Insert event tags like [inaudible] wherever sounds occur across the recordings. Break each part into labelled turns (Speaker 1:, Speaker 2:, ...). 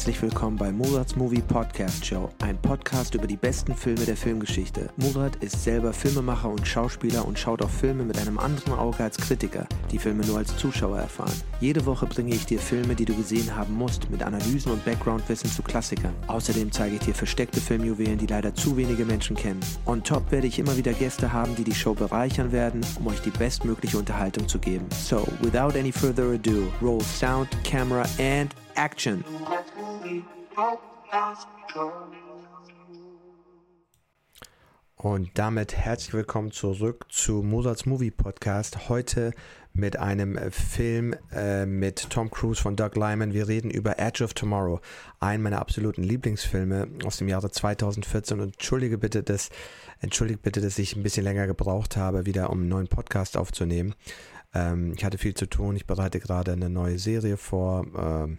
Speaker 1: Herzlich willkommen bei Murats Movie Podcast Show, ein Podcast über die besten Filme der Filmgeschichte. Murat ist selber Filmemacher und Schauspieler und schaut auch Filme mit einem anderen Auge als Kritiker, die Filme nur als Zuschauer erfahren. Jede Woche bringe ich dir Filme, die du gesehen haben musst, mit Analysen und Backgroundwissen zu Klassikern. Außerdem zeige ich dir versteckte Filmjuwelen, die leider zu wenige Menschen kennen. On top werde ich immer wieder Gäste haben, die die Show bereichern werden, um euch die bestmögliche Unterhaltung zu geben. So, without any further ado, roll sound, camera and action. Und damit herzlich willkommen zurück zu Mozarts Movie Podcast. Heute mit einem Film äh, mit Tom Cruise von Doug Lyman. Wir reden über Edge of Tomorrow, einen meiner absoluten Lieblingsfilme aus dem Jahre 2014. Und entschuldige bitte, dass, entschuldige bitte, dass ich ein bisschen länger gebraucht habe, wieder um einen neuen Podcast aufzunehmen. Ähm, ich hatte viel zu tun. Ich bereite gerade eine neue Serie vor. Ähm,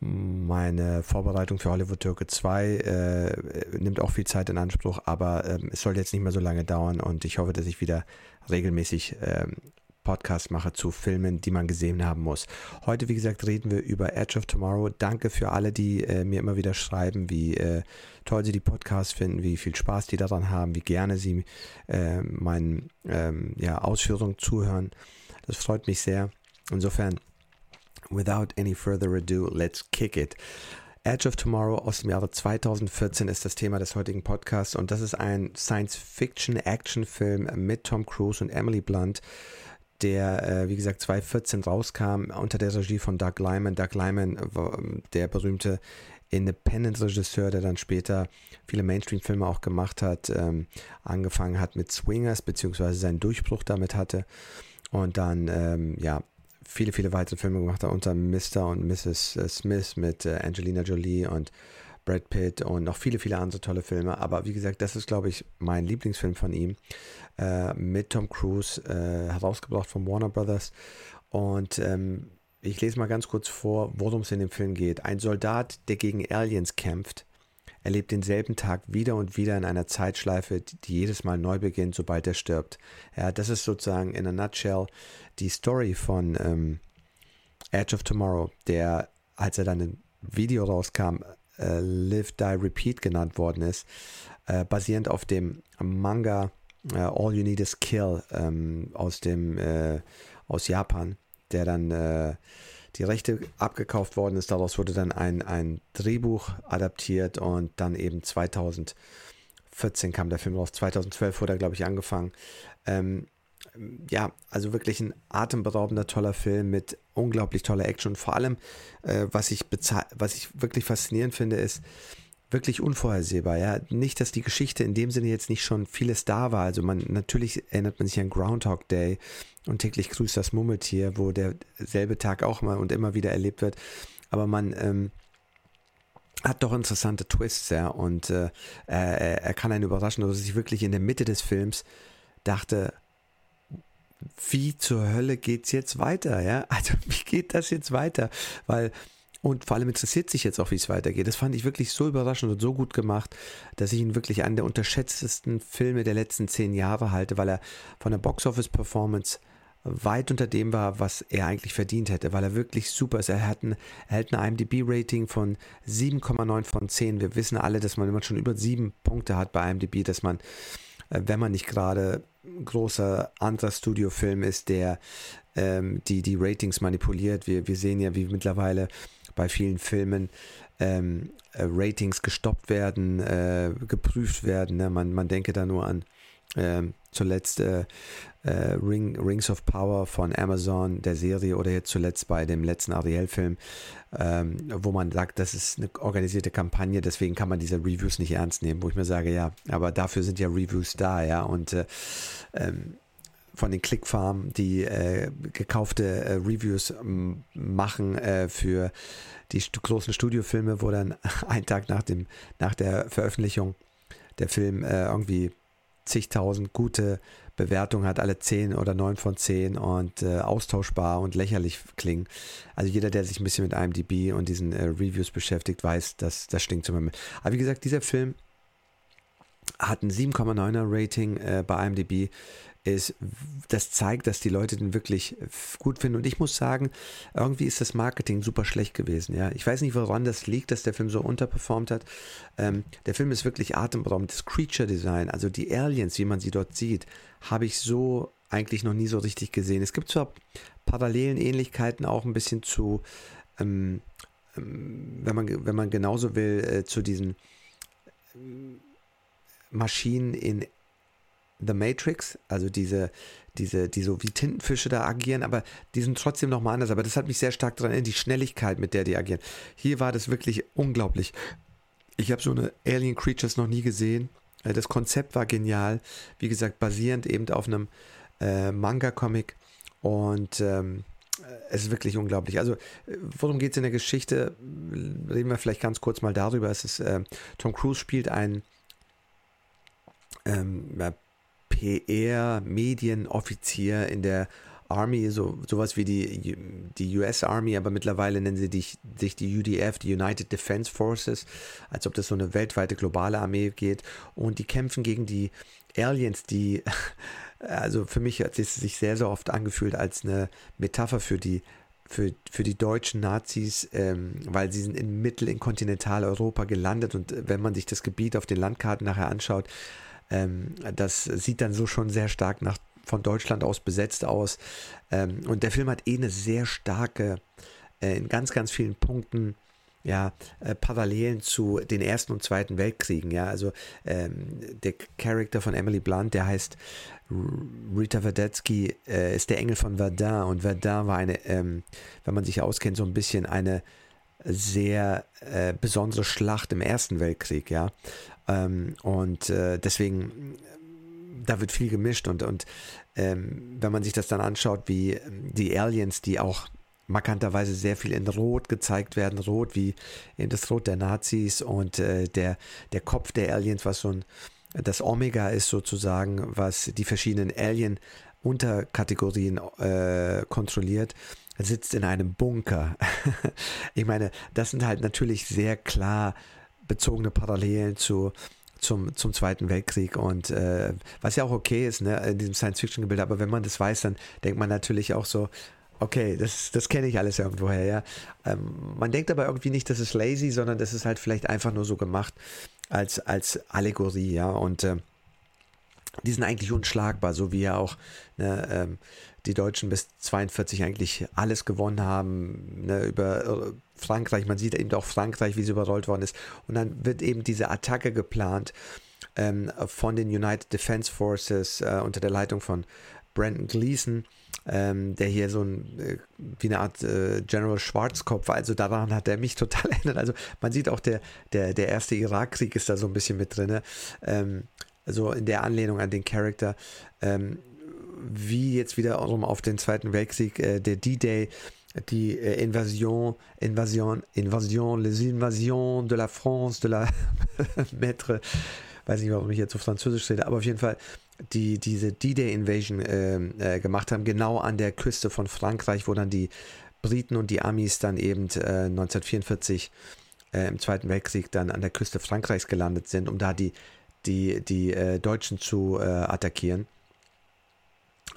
Speaker 1: meine Vorbereitung für Hollywood Türke 2 äh, nimmt auch viel Zeit in Anspruch, aber äh, es soll jetzt nicht mehr so lange dauern und ich hoffe, dass ich wieder regelmäßig äh, Podcasts mache zu Filmen, die man gesehen haben muss. Heute, wie gesagt, reden wir über Edge of Tomorrow. Danke für alle, die äh, mir immer wieder schreiben, wie äh, toll sie die Podcasts finden, wie viel Spaß die daran haben, wie gerne sie äh, meinen ähm, ja, Ausführungen zuhören. Das freut mich sehr. Insofern without any further ado, let's kick it. Edge of Tomorrow aus dem Jahre 2014 ist das Thema des heutigen Podcasts und das ist ein Science-Fiction-Action-Film mit Tom Cruise und Emily Blunt, der, äh, wie gesagt, 2014 rauskam unter der Regie von Doug Lyman. Doug Lyman der berühmte Independent-Regisseur, der dann später viele Mainstream-Filme auch gemacht hat, ähm, angefangen hat mit Swingers, beziehungsweise seinen Durchbruch damit hatte und dann, ähm, ja, viele, viele weitere Filme gemacht hat, unter Mr. und Mrs. Äh, Smith mit äh, Angelina Jolie und Brad Pitt und noch viele, viele andere tolle Filme. Aber wie gesagt, das ist, glaube ich, mein Lieblingsfilm von ihm. Äh, mit Tom Cruise, äh, herausgebracht von Warner Brothers. Und ähm, ich lese mal ganz kurz vor, worum es in dem Film geht. Ein Soldat, der gegen Aliens kämpft, erlebt denselben Tag wieder und wieder in einer Zeitschleife, die jedes Mal neu beginnt, sobald er stirbt. Ja, das ist sozusagen in a nutshell die Story von ähm, Edge of Tomorrow, der, als er dann ein Video rauskam, äh, Live, Die, Repeat genannt worden ist, äh, basierend auf dem Manga äh, All You Need Is Kill ähm, aus dem äh, aus Japan, der dann äh, die Rechte abgekauft worden ist. Daraus wurde dann ein, ein Drehbuch adaptiert und dann eben 2014 kam der Film raus. 2012 wurde er, glaube ich, angefangen. Ähm, ja, also wirklich ein atemberaubender, toller Film mit unglaublich toller Action. Und vor allem, äh, was, ich was ich wirklich faszinierend finde, ist wirklich unvorhersehbar. Ja, nicht, dass die Geschichte in dem Sinne jetzt nicht schon vieles da war. Also man natürlich erinnert man sich an Groundhog Day und täglich grüßt das Murmeltier, wo derselbe Tag auch mal und immer wieder erlebt wird. Aber man ähm, hat doch interessante Twists, ja, und äh, er, er kann einen überraschen, dass ich wirklich in der Mitte des Films dachte, wie zur Hölle geht's jetzt weiter, ja? Also [laughs] wie geht das jetzt weiter? Weil und vor allem interessiert sich jetzt auch, wie es weitergeht. Das fand ich wirklich so überraschend und so gut gemacht, dass ich ihn wirklich einen der unterschätztesten Filme der letzten zehn Jahre halte, weil er von der Box-Office-Performance weit unter dem war, was er eigentlich verdient hätte, weil er wirklich super ist. Er, hat ein, hält ein IMDb-Rating von 7,9 von 10. Wir wissen alle, dass man, man schon über sieben Punkte hat bei IMDb, dass man, äh, wenn man nicht gerade großer anderer Studiofilm ist, der ähm, die, die Ratings manipuliert. Wir, wir sehen ja, wie mittlerweile bei vielen Filmen ähm, äh, Ratings gestoppt werden, äh, geprüft werden. Ne? Man, man denke da nur an ähm, zuletzt äh, äh, Ring, Rings of Power von Amazon, der Serie, oder jetzt zuletzt bei dem letzten Ariel-Film, ähm, wo man sagt, das ist eine organisierte Kampagne, deswegen kann man diese Reviews nicht ernst nehmen, wo ich mir sage, ja, aber dafür sind ja Reviews da, ja, und äh, ähm, von den Clickfarmen, die äh, gekaufte äh, Reviews machen äh, für die st großen Studiofilme, wo dann [laughs] ein Tag nach, dem, nach der Veröffentlichung der Film äh, irgendwie zigtausend gute Bewertungen hat, alle 10 oder 9 von 10 und äh, austauschbar und lächerlich klingen. Also jeder, der sich ein bisschen mit IMDb und diesen äh, Reviews beschäftigt, weiß, dass das stinkt zum Beispiel. Aber wie gesagt, dieser Film hat ein 7,9er Rating äh, bei IMDb ist, das zeigt, dass die Leute den wirklich gut finden. Und ich muss sagen, irgendwie ist das Marketing super schlecht gewesen. Ja, ich weiß nicht, woran das liegt, dass der Film so unterperformt hat. Ähm, der Film ist wirklich atemberaubend. Das Creature Design, also die Aliens, wie man sie dort sieht, habe ich so eigentlich noch nie so richtig gesehen. Es gibt zwar parallelen Ähnlichkeiten auch ein bisschen zu, ähm, ähm, wenn man wenn man genauso will, äh, zu diesen ähm, Maschinen in The Matrix, also diese, diese, die so wie Tintenfische da agieren, aber die sind trotzdem nochmal anders. Aber das hat mich sehr stark daran erinnert, die Schnelligkeit, mit der die agieren. Hier war das wirklich unglaublich. Ich habe so eine Alien Creatures noch nie gesehen. Äh, das Konzept war genial. Wie gesagt, basierend eben auf einem äh, Manga-Comic. Und ähm, es ist wirklich unglaublich. Also, worum geht es in der Geschichte? Reden wir vielleicht ganz kurz mal darüber. Es ist, äh, Tom Cruise spielt einen ähm, PR-Medienoffizier in der Army, so sowas wie die, die US Army, aber mittlerweile nennen sie dich, sich die UDF, die United Defense Forces, als ob das so eine weltweite globale Armee geht. Und die kämpfen gegen die Aliens, die, [laughs] also für mich hat es sich sehr, sehr oft angefühlt als eine Metapher für die für, für die deutschen Nazis, ähm, weil sie sind in Mittel- in Kontinentaleuropa gelandet und wenn man sich das Gebiet auf den Landkarten nachher anschaut, ähm, das sieht dann so schon sehr stark nach, von Deutschland aus besetzt aus. Ähm, und der Film hat eh eine sehr starke, äh, in ganz, ganz vielen Punkten, ja, äh, Parallelen zu den Ersten und Zweiten Weltkriegen, ja, also ähm, der Charakter von Emily Blunt, der heißt Rita Verdetsky, äh, ist der Engel von Verdun und Verdun war eine, ähm, wenn man sich auskennt, so ein bisschen eine sehr äh, besondere Schlacht im Ersten Weltkrieg, ja. Ähm, und äh, deswegen, da wird viel gemischt und, und ähm, wenn man sich das dann anschaut, wie ähm, die Aliens, die auch markanterweise sehr viel in Rot gezeigt werden, Rot wie in das Rot der Nazis und äh, der, der Kopf der Aliens, was so ein das Omega ist sozusagen, was die verschiedenen Alien-Unterkategorien äh, kontrolliert, sitzt in einem Bunker. [laughs] ich meine, das sind halt natürlich sehr klar bezogene Parallelen zu zum, zum Zweiten Weltkrieg. Und äh, was ja auch okay ist, ne, in diesem Science-Fiction-Gebild, aber wenn man das weiß, dann denkt man natürlich auch so, okay, das, das kenne ich alles irgendwoher, ja. Ähm, man denkt aber irgendwie nicht, das ist lazy, sondern das ist halt vielleicht einfach nur so gemacht als, als Allegorie, ja, und äh, die sind eigentlich unschlagbar, so wie ja auch ne, ähm, die Deutschen bis 42 eigentlich alles gewonnen haben, ne, über Frankreich, man sieht eben auch Frankreich, wie sie überrollt worden ist. Und dann wird eben diese Attacke geplant ähm, von den United Defense Forces äh, unter der Leitung von Brandon Gleason, ähm, der hier so ein, äh, wie eine Art äh, General Schwarzkopf war. Also daran hat er mich [laughs] total erinnert. Also man sieht auch, der, der, der erste Irakkrieg ist da so ein bisschen mit drin. Ähm, also in der Anlehnung an den Charakter. Ähm, wie jetzt wiederum auf den Zweiten Weltkrieg, äh, der D-Day, die äh, Invasion, Invasion, Invasion, les invasions de la France, de la [laughs] Maître, weiß nicht, warum ich jetzt so französisch rede, aber auf jeden Fall die diese D-Day Invasion äh, äh, gemacht haben, genau an der Küste von Frankreich, wo dann die Briten und die Amis dann eben äh, 1944 äh, im Zweiten Weltkrieg dann an der Küste Frankreichs gelandet sind, um da die die die äh, Deutschen zu attackieren.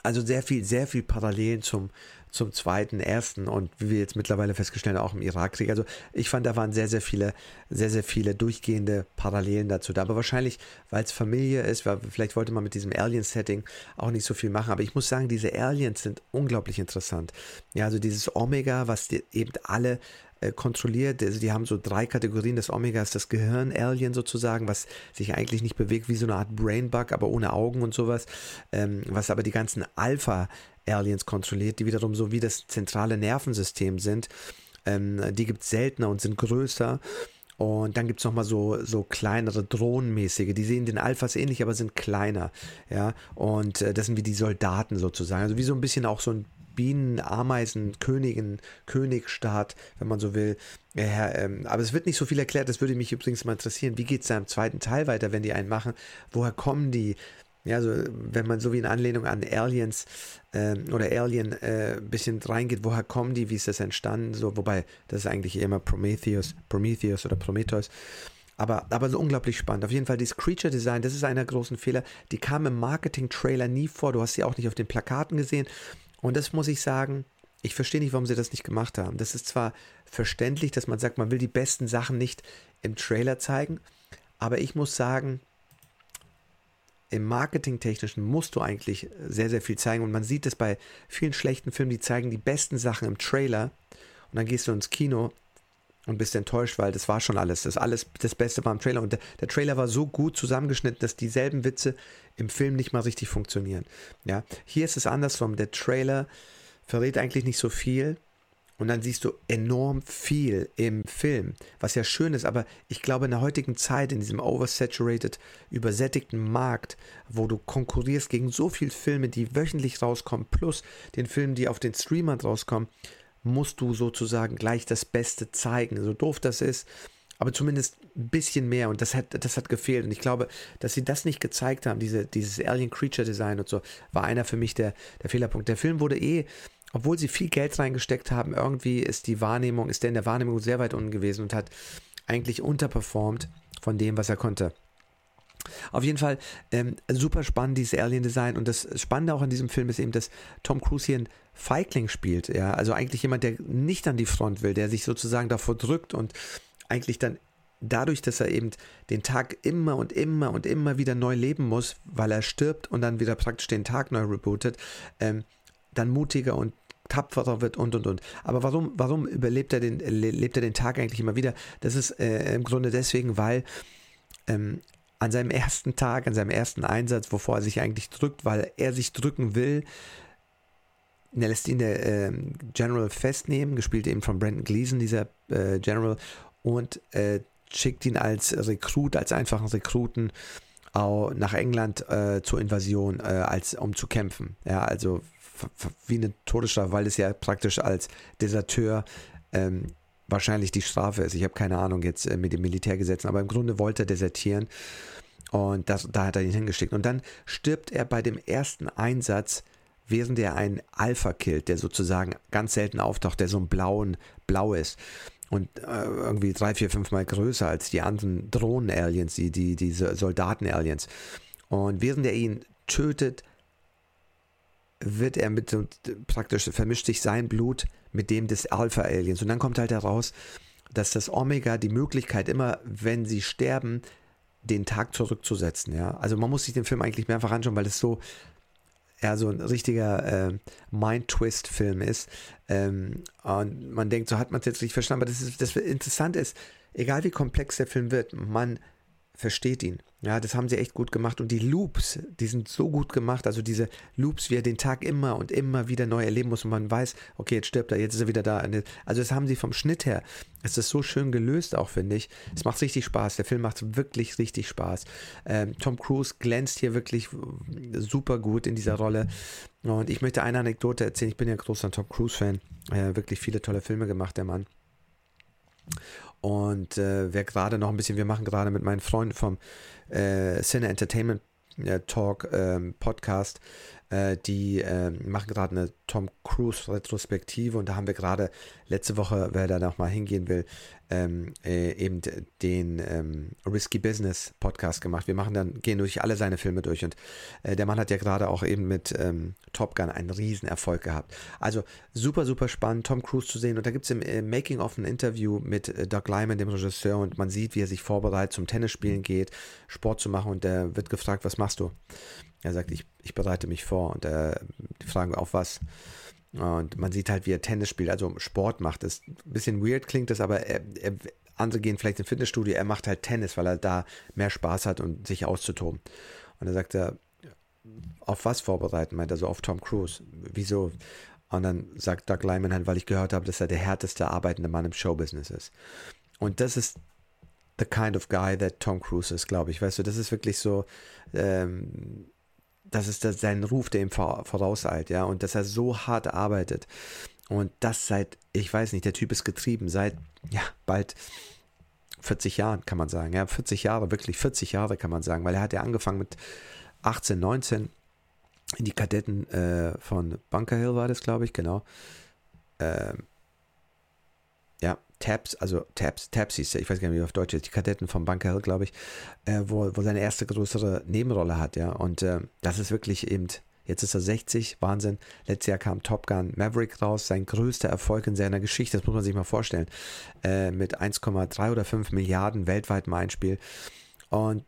Speaker 1: Also sehr viel, sehr viel Parallelen zum, zum zweiten, ersten und wie wir jetzt mittlerweile festgestellt haben, auch im Irakkrieg. Also ich fand, da waren sehr, sehr viele, sehr, sehr viele durchgehende Parallelen dazu da. Aber wahrscheinlich, weil es Familie ist, weil vielleicht wollte man mit diesem Alien-Setting auch nicht so viel machen. Aber ich muss sagen, diese Aliens sind unglaublich interessant. Ja, also dieses Omega, was eben alle äh, kontrolliert. Also die haben so drei Kategorien. Das Omega ist das Gehirn-Alien sozusagen, was sich eigentlich nicht bewegt wie so eine Art Brainbug, aber ohne Augen und sowas. Ähm, was aber die ganzen Alpha-Aliens kontrolliert, die wiederum so wie das zentrale Nervensystem sind. Ähm, die gibt es seltener und sind größer. Und dann gibt es nochmal so, so kleinere Drohnenmäßige, die sehen den Alphas ähnlich, aber sind kleiner. Ja, und äh, das sind wie die Soldaten sozusagen. Also wie so ein bisschen auch so ein Bienen, Ameisen, Königin, Königstaat, wenn man so will. Ähm, aber es wird nicht so viel erklärt, das würde mich übrigens mal interessieren. Wie geht es da im zweiten Teil weiter, wenn die einen machen? Woher kommen die? Ja, also wenn man so wie in Anlehnung an Aliens ähm, oder Alien äh, ein bisschen reingeht, woher kommen die, wie ist das entstanden? So, wobei, das ist eigentlich immer Prometheus, Prometheus oder Prometheus. Aber, aber so unglaublich spannend. Auf jeden Fall dieses Creature Design, das ist einer großen Fehler. Die kam im Marketing-Trailer nie vor. Du hast sie auch nicht auf den Plakaten gesehen. Und das muss ich sagen, ich verstehe nicht, warum sie das nicht gemacht haben. Das ist zwar verständlich, dass man sagt, man will die besten Sachen nicht im Trailer zeigen, aber ich muss sagen, im Marketingtechnischen musst du eigentlich sehr, sehr viel zeigen. Und man sieht es bei vielen schlechten Filmen, die zeigen die besten Sachen im Trailer. Und dann gehst du ins Kino und bist enttäuscht, weil das war schon alles. Das alles, das Beste war im Trailer. Und der, der, Trailer war so gut zusammengeschnitten, dass dieselben Witze im Film nicht mal richtig funktionieren. Ja, hier ist es andersrum. Der Trailer verrät eigentlich nicht so viel. Und dann siehst du enorm viel im Film, was ja schön ist, aber ich glaube, in der heutigen Zeit, in diesem oversaturated, übersättigten Markt, wo du konkurrierst gegen so viele Filme, die wöchentlich rauskommen, plus den Filmen, die auf den Streamern rauskommen, musst du sozusagen gleich das Beste zeigen. So doof das ist, aber zumindest ein bisschen mehr und das hat, das hat gefehlt. Und ich glaube, dass sie das nicht gezeigt haben, diese, dieses Alien Creature Design und so, war einer für mich der, der Fehlerpunkt. Der Film wurde eh obwohl sie viel Geld reingesteckt haben, irgendwie ist die Wahrnehmung, ist der in der Wahrnehmung sehr weit unten gewesen und hat eigentlich unterperformt von dem, was er konnte. Auf jeden Fall ähm, super spannend, dieses Alien-Design. Und das Spannende auch an diesem Film ist eben, dass Tom Cruise hier ein Feigling spielt. Ja? Also eigentlich jemand, der nicht an die Front will, der sich sozusagen davor drückt und eigentlich dann dadurch, dass er eben den Tag immer und immer und immer wieder neu leben muss, weil er stirbt und dann wieder praktisch den Tag neu rebootet, ähm, dann mutiger und tapferer wird und und und. Aber warum, warum überlebt er den, lebt er den Tag eigentlich immer wieder? Das ist äh, im Grunde deswegen, weil ähm, an seinem ersten Tag, an seinem ersten Einsatz, wovor er sich eigentlich drückt, weil er sich drücken will, er lässt ihn der äh, General festnehmen, gespielt eben von Brandon Gleason, dieser äh, General, und äh, schickt ihn als Rekrut, als einfachen Rekruten nach England äh, zur Invasion, äh, als um zu kämpfen. Ja, also wie eine Todesstrafe, weil es ja praktisch als Deserteur ähm, wahrscheinlich die Strafe ist. Ich habe keine Ahnung jetzt äh, mit den Militärgesetzen, aber im Grunde wollte er desertieren und das, da hat er ihn hingeschickt. Und dann stirbt er bei dem ersten Einsatz, während er einen Alpha killt, der sozusagen ganz selten auftaucht, der so ein blauen Blau ist und äh, irgendwie drei, vier, fünf Mal größer als die anderen Drohnen-Aliens, die, die, diese Soldaten-Aliens. Und während er ihn tötet, wird er mit praktisch vermischt sich sein Blut mit dem des Alpha-Aliens. Und dann kommt halt heraus, dass das Omega die Möglichkeit immer, wenn sie sterben, den Tag zurückzusetzen. Ja? Also man muss sich den Film eigentlich mehrfach anschauen, weil es so ja, so ein richtiger äh, Mind-Twist-Film ist. Ähm, und man denkt, so hat man es jetzt nicht verstanden. Aber das, ist, das Interessante ist, egal wie komplex der Film wird, man versteht ihn. Ja, das haben sie echt gut gemacht. Und die Loops, die sind so gut gemacht. Also diese Loops, wie er den Tag immer und immer wieder neu erleben muss und man weiß, okay, jetzt stirbt er, jetzt ist er wieder da. Also das haben sie vom Schnitt her, es ist so schön gelöst auch, finde ich. Es macht richtig Spaß. Der Film macht wirklich richtig Spaß. Ähm, Tom Cruise glänzt hier wirklich super gut in dieser Rolle. Und ich möchte eine Anekdote erzählen. Ich bin ja großer Tom Cruise-Fan. Äh, wirklich viele tolle Filme gemacht, der Mann. Und äh, wer gerade noch ein bisschen, wir machen gerade mit meinen Freunden vom äh, Cine Entertainment äh, Talk ähm, Podcast, äh, die ähm, machen gerade eine Tom Cruise Retrospektive und da haben wir gerade letzte Woche, wer da noch mal hingehen will, ähm, äh, eben den ähm, Risky Business Podcast gemacht. Wir machen dann, gehen durch alle seine Filme durch und äh, der Mann hat ja gerade auch eben mit ähm, Top Gun einen riesen Erfolg gehabt. Also super, super spannend, Tom Cruise zu sehen und da gibt es im äh, Making of ein Interview mit äh, Doug Lyman, dem Regisseur und man sieht, wie er sich vorbereitet, zum Tennisspielen geht, Sport zu machen und er wird gefragt, was machst du? Er sagt, ich, ich bereite mich vor und äh, die fragen auf was. Und man sieht halt, wie er Tennis spielt, also Sport macht. Das ein bisschen weird klingt das, aber er, er, andere gehen vielleicht ins Fitnessstudio, er macht halt Tennis, weil er da mehr Spaß hat und sich auszutoben. Und er sagt er, auf was vorbereiten? Meint er so auf Tom Cruise. Wieso? Und dann sagt Doug Lyman halt, weil ich gehört habe, dass er der härteste arbeitende Mann im Showbusiness ist. Und das ist the kind of guy that Tom Cruise ist, glaube ich. Weißt du, das ist wirklich so, ähm, das ist das, sein Ruf, der ihm vorauseilt, ja, und dass er so hart arbeitet. Und das seit, ich weiß nicht, der Typ ist getrieben, seit, ja, bald 40 Jahren, kann man sagen. Ja, 40 Jahre, wirklich 40 Jahre, kann man sagen, weil er hat ja angefangen mit 18, 19 in die Kadetten äh, von Bunker Hill war das, glaube ich, genau. Ähm, ja, Tabs, also Tabs, Tabs hieß ja, ich weiß gar nicht, wie auf Deutsch ist, die Kadetten vom Bunker Hill, glaube ich, äh, wo, wo seine erste größere Nebenrolle hat, ja. Und äh, das ist wirklich eben, jetzt ist er 60, Wahnsinn. Letztes Jahr kam Top Gun Maverick raus, sein größter Erfolg in seiner Geschichte, das muss man sich mal vorstellen, äh, mit 1,3 oder 5 Milliarden weltweitem Einspiel. Und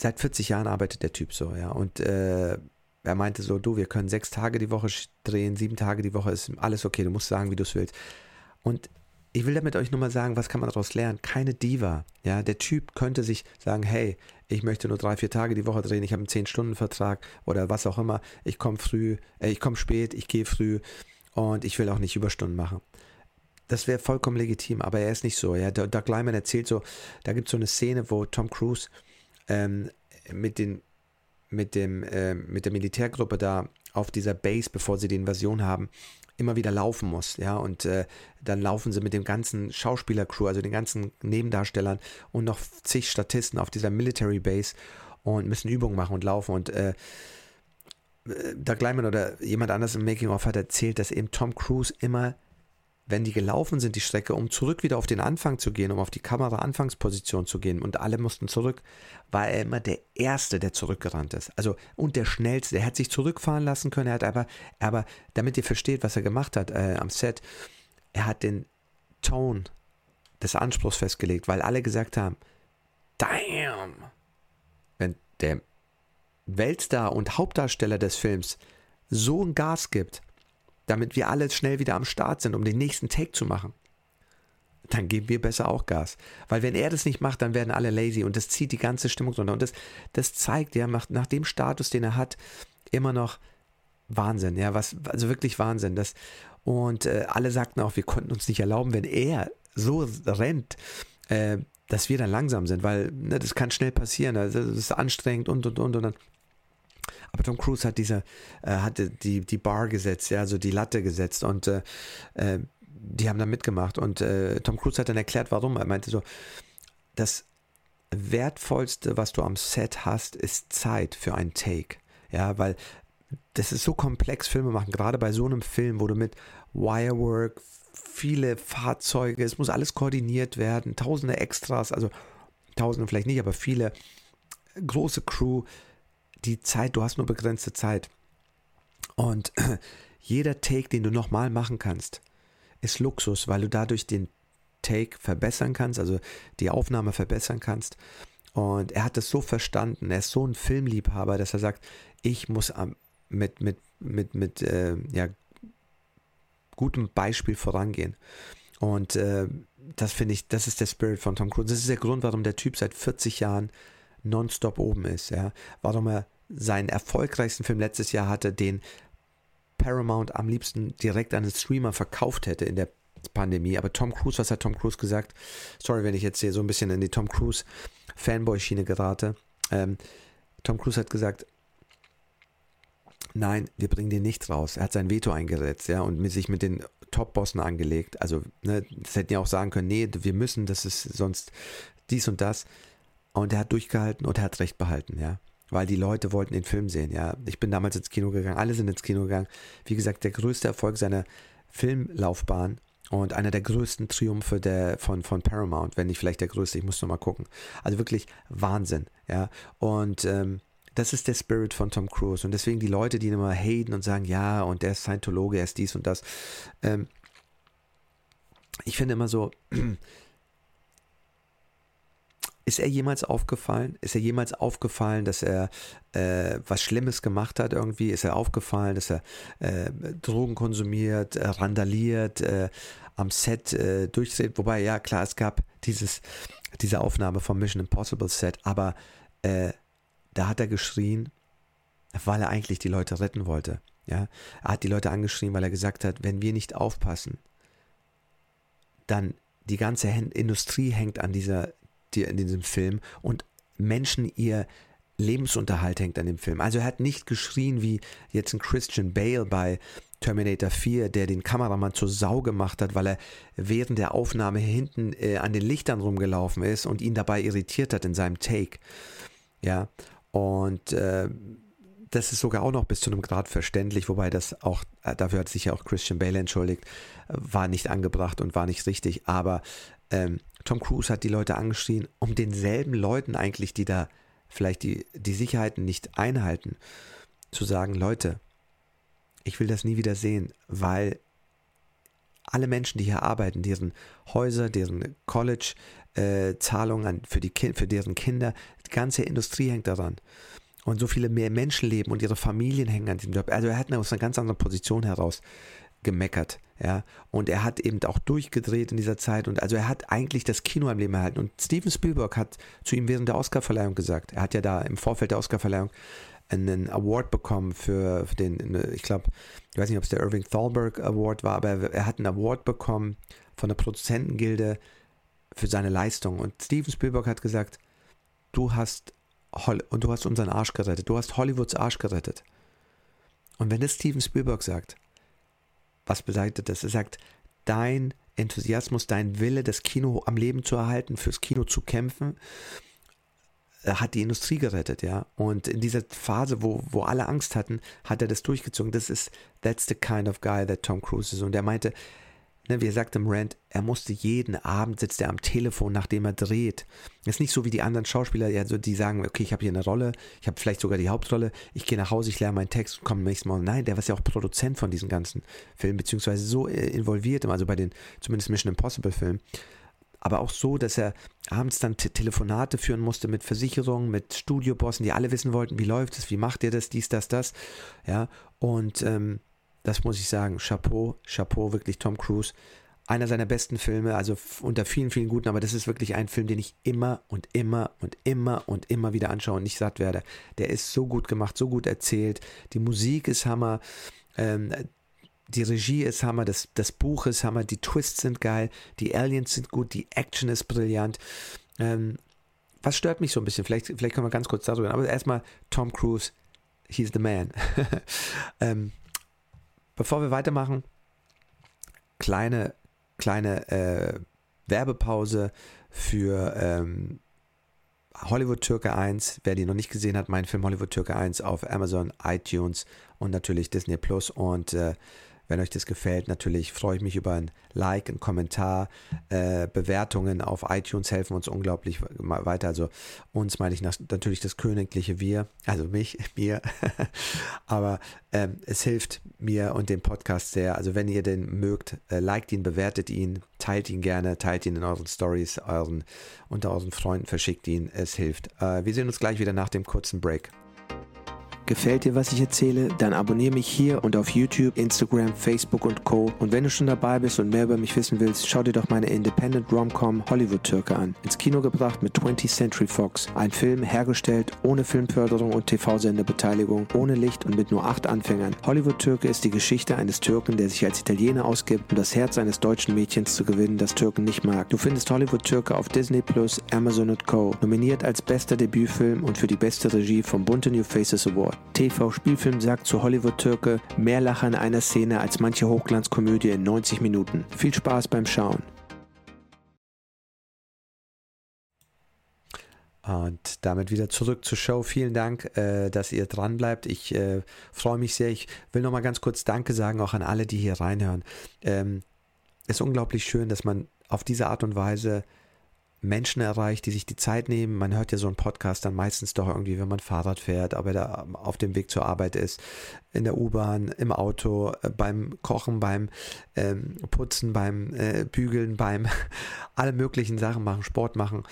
Speaker 1: seit 40 Jahren arbeitet der Typ so, ja. Und äh, er meinte so, du, wir können sechs Tage die Woche drehen, sieben Tage die Woche ist alles okay, du musst sagen, wie du es willst. Und ich will damit euch nur mal sagen, was kann man daraus lernen? Keine Diva. Ja, der Typ könnte sich sagen, hey, ich möchte nur drei, vier Tage die Woche drehen, ich habe einen Zehn-Stunden-Vertrag oder was auch immer. Ich komme früh, äh, ich komme spät, ich gehe früh und ich will auch nicht Überstunden machen. Das wäre vollkommen legitim, aber er ist nicht so. Ja, Doug Lyman erzählt so, da gibt es so eine Szene, wo Tom Cruise ähm, mit den mit dem äh, mit der Militärgruppe da auf dieser Base, bevor sie die Invasion haben, immer wieder laufen muss, ja, und äh, dann laufen sie mit dem ganzen Schauspielercrew, also den ganzen Nebendarstellern und noch zig Statisten auf dieser Military Base und müssen Übungen machen und laufen und äh, äh Doug Lyman oder jemand anders im Making-of hat erzählt, dass eben Tom Cruise immer wenn die gelaufen sind, die Strecke, um zurück wieder auf den Anfang zu gehen, um auf die Kamera-Anfangsposition zu gehen und alle mussten zurück, war er immer der Erste, der zurückgerannt ist. Also und der Schnellste. Er hat sich zurückfahren lassen können, er hat aber, aber damit ihr versteht, was er gemacht hat äh, am Set, er hat den Ton des Anspruchs festgelegt, weil alle gesagt haben, damn, wenn der Weltstar und Hauptdarsteller des Films so ein Gas gibt, damit wir alle schnell wieder am Start sind, um den nächsten Take zu machen, dann geben wir besser auch Gas. Weil wenn er das nicht macht, dann werden alle lazy und das zieht die ganze Stimmung runter. Und das, das zeigt ja nach, nach dem Status, den er hat, immer noch Wahnsinn. Ja, was, also wirklich Wahnsinn. Das, und äh, alle sagten auch, wir konnten uns nicht erlauben, wenn er so rennt, äh, dass wir dann langsam sind, weil ne, das kann schnell passieren. Also, das ist anstrengend und und und und dann aber Tom Cruise hat diese, äh, hatte die, die Bar gesetzt, ja, also die Latte gesetzt und äh, äh, die haben da mitgemacht. Und äh, Tom Cruise hat dann erklärt, warum. Er meinte so, das Wertvollste, was du am Set hast, ist Zeit für einen Take. Ja, weil das ist so komplex, Filme machen, gerade bei so einem Film, wo du mit Wirework, viele Fahrzeuge, es muss alles koordiniert werden, tausende Extras, also tausende vielleicht nicht, aber viele große Crew, die Zeit, du hast nur begrenzte Zeit. Und [clears throat] jeder Take, den du nochmal machen kannst, ist Luxus, weil du dadurch den Take verbessern kannst, also die Aufnahme verbessern kannst. Und er hat es so verstanden, er ist so ein Filmliebhaber, dass er sagt, ich muss mit, mit, mit, mit äh, ja, gutem Beispiel vorangehen. Und äh, das finde ich, das ist der Spirit von Tom Cruise. Das ist der Grund, warum der Typ seit 40 Jahren nonstop oben ist, ja. Warum er seinen erfolgreichsten Film letztes Jahr hatte, den Paramount am liebsten direkt an den Streamer verkauft hätte in der Pandemie. Aber Tom Cruise, was hat Tom Cruise gesagt? Sorry, wenn ich jetzt hier so ein bisschen in die Tom Cruise Fanboy-Schiene gerate. Ähm, Tom Cruise hat gesagt, nein, wir bringen den nicht raus. Er hat sein Veto eingesetzt, ja, und sich mit den Top-Bossen angelegt. Also, ne, das hätten ja auch sagen können, nee, wir müssen, das ist sonst dies und das. Und er hat durchgehalten und er hat recht behalten, ja. Weil die Leute wollten den Film sehen, ja. Ich bin damals ins Kino gegangen, alle sind ins Kino gegangen. Wie gesagt, der größte Erfolg seiner Filmlaufbahn und einer der größten Triumphe der, von, von Paramount, wenn nicht vielleicht der größte, ich muss noch mal gucken. Also wirklich Wahnsinn, ja. Und ähm, das ist der Spirit von Tom Cruise. Und deswegen die Leute, die immer haten und sagen, ja, und der ist Scientologe, er ist dies und das. Ähm, ich finde immer so, [clears throat] Ist er jemals aufgefallen? Ist er jemals aufgefallen, dass er äh, was Schlimmes gemacht hat irgendwie? Ist er aufgefallen, dass er äh, Drogen konsumiert, äh, randaliert, äh, am Set äh, durchdreht? Wobei, ja klar, es gab dieses, diese Aufnahme vom Mission Impossible Set, aber äh, da hat er geschrien, weil er eigentlich die Leute retten wollte. Ja? Er hat die Leute angeschrien, weil er gesagt hat, wenn wir nicht aufpassen, dann die ganze Industrie hängt an dieser die, in diesem Film und Menschen ihr Lebensunterhalt hängt an dem Film. Also er hat nicht geschrien wie jetzt ein Christian Bale bei Terminator 4, der den Kameramann zur Sau gemacht hat, weil er während der Aufnahme hinten äh, an den Lichtern rumgelaufen ist und ihn dabei irritiert hat in seinem Take. Ja, und äh, das ist sogar auch noch bis zu einem Grad verständlich, wobei das auch, äh, dafür hat sich ja auch Christian Bale entschuldigt, äh, war nicht angebracht und war nicht richtig. Aber ähm, Tom Cruise hat die Leute angeschrien, um denselben Leuten eigentlich, die da vielleicht die, die Sicherheiten nicht einhalten, zu sagen, Leute, ich will das nie wieder sehen, weil alle Menschen, die hier arbeiten, deren Häuser, deren College-Zahlungen äh, für, für deren Kinder, die ganze Industrie hängt daran. Und so viele mehr Menschen leben und ihre Familien hängen an diesem Job. Also er hat aus einer ganz anderen Position heraus gemeckert, ja. Und er hat eben auch durchgedreht in dieser Zeit und also er hat eigentlich das Kino am Leben erhalten. Und Steven Spielberg hat zu ihm während der Oscarverleihung gesagt, er hat ja da im Vorfeld der Oscarverleihung einen Award bekommen für, für den, ich glaube, ich weiß nicht, ob es der Irving Thalberg Award war, aber er, er hat einen Award bekommen von der Produzentengilde für seine Leistung. Und Steven Spielberg hat gesagt, du hast und du hast unseren Arsch gerettet. Du hast Hollywoods Arsch gerettet. Und wenn das Steven Spielberg sagt, was bedeutet das? Er sagt, dein Enthusiasmus, dein Wille, das Kino am Leben zu erhalten, fürs Kino zu kämpfen, äh, hat die Industrie gerettet, ja. Und in dieser Phase, wo, wo alle Angst hatten, hat er das durchgezogen. Das ist, that's the kind of guy that Tom Cruise is. Und er meinte, Ne, wie er sagt im Rant, er musste jeden Abend sitzt er am Telefon, nachdem er dreht. Ist nicht so wie die anderen Schauspieler, also die sagen, okay, ich habe hier eine Rolle, ich habe vielleicht sogar die Hauptrolle, ich gehe nach Hause, ich lerne meinen Text und komme nächstes Mal. Nein, der war ja auch Produzent von diesen ganzen Filmen, beziehungsweise so äh, involviert, also bei den zumindest Mission Impossible Filmen. Aber auch so, dass er abends dann Telefonate führen musste mit Versicherungen, mit Studiobossen, die alle wissen wollten, wie läuft es, wie macht ihr das, dies, das, das. Ja, und ähm, das muss ich sagen, Chapeau, Chapeau, wirklich Tom Cruise. Einer seiner besten Filme, also unter vielen, vielen guten, aber das ist wirklich ein Film, den ich immer und immer und immer und immer wieder anschaue und nicht satt werde. Der ist so gut gemacht, so gut erzählt. Die Musik ist Hammer. Ähm, die Regie ist Hammer, das, das Buch ist Hammer, die Twists sind geil, die Aliens sind gut, die Action ist brillant. Ähm, was stört mich so ein bisschen? Vielleicht, vielleicht können wir ganz kurz darüber reden. Aber erstmal Tom Cruise, he's the man. [laughs] ähm, Bevor wir weitermachen, kleine, kleine äh, Werbepause für ähm, Hollywood Türke 1. Wer die noch nicht gesehen hat, mein Film Hollywood Türke 1 auf Amazon, iTunes und natürlich Disney Plus. Und äh, wenn euch das gefällt, natürlich freue ich mich über ein Like, ein Kommentar. Äh, Bewertungen auf iTunes helfen uns unglaublich weiter. Also uns meine ich natürlich das königliche Wir, also mich, [laughs] mir. Aber ähm, es hilft mir und dem Podcast sehr. Also wenn ihr den mögt, äh, liked ihn, bewertet ihn, teilt ihn gerne, teilt ihn in euren Stories, euren, unter euren Freunden, verschickt ihn. Es hilft. Äh, wir sehen uns gleich wieder nach dem kurzen Break. Gefällt dir, was ich erzähle? Dann abonniere mich hier und auf YouTube, Instagram, Facebook und Co. Und wenn du schon dabei bist und mehr über mich wissen willst, schau dir doch meine Independent Rom-Com Hollywood Türke an. Ins Kino gebracht mit 20th Century Fox. Ein Film hergestellt ohne Filmförderung und TV-Senderbeteiligung, ohne Licht und mit nur acht Anfängern. Hollywood Türke ist die Geschichte eines Türken, der sich als Italiener ausgibt, um das Herz eines deutschen Mädchens zu gewinnen, das Türken nicht mag. Du findest Hollywood Türke auf Disney Plus, Amazon und Co. Nominiert als bester Debütfilm und für die beste Regie vom Bunte New Faces Award. TV-Spielfilm sagt zu Hollywood-Türke mehr Lacher in einer Szene als manche Hochglanzkomödie in 90 Minuten. Viel Spaß beim Schauen. Und damit wieder zurück zur Show. Vielen Dank, äh, dass ihr dran bleibt. Ich äh, freue mich sehr. Ich will noch mal ganz kurz Danke sagen, auch an alle, die hier reinhören. Ähm, es ist unglaublich schön, dass man auf diese Art und Weise Menschen erreicht, die sich die Zeit nehmen. Man hört ja so einen Podcast dann meistens doch irgendwie, wenn man Fahrrad fährt, aber da auf dem Weg zur Arbeit ist, in der U-Bahn, im Auto, äh, beim Kochen, beim ähm, Putzen, beim äh, Bügeln, beim [laughs] alle möglichen Sachen machen, Sport machen.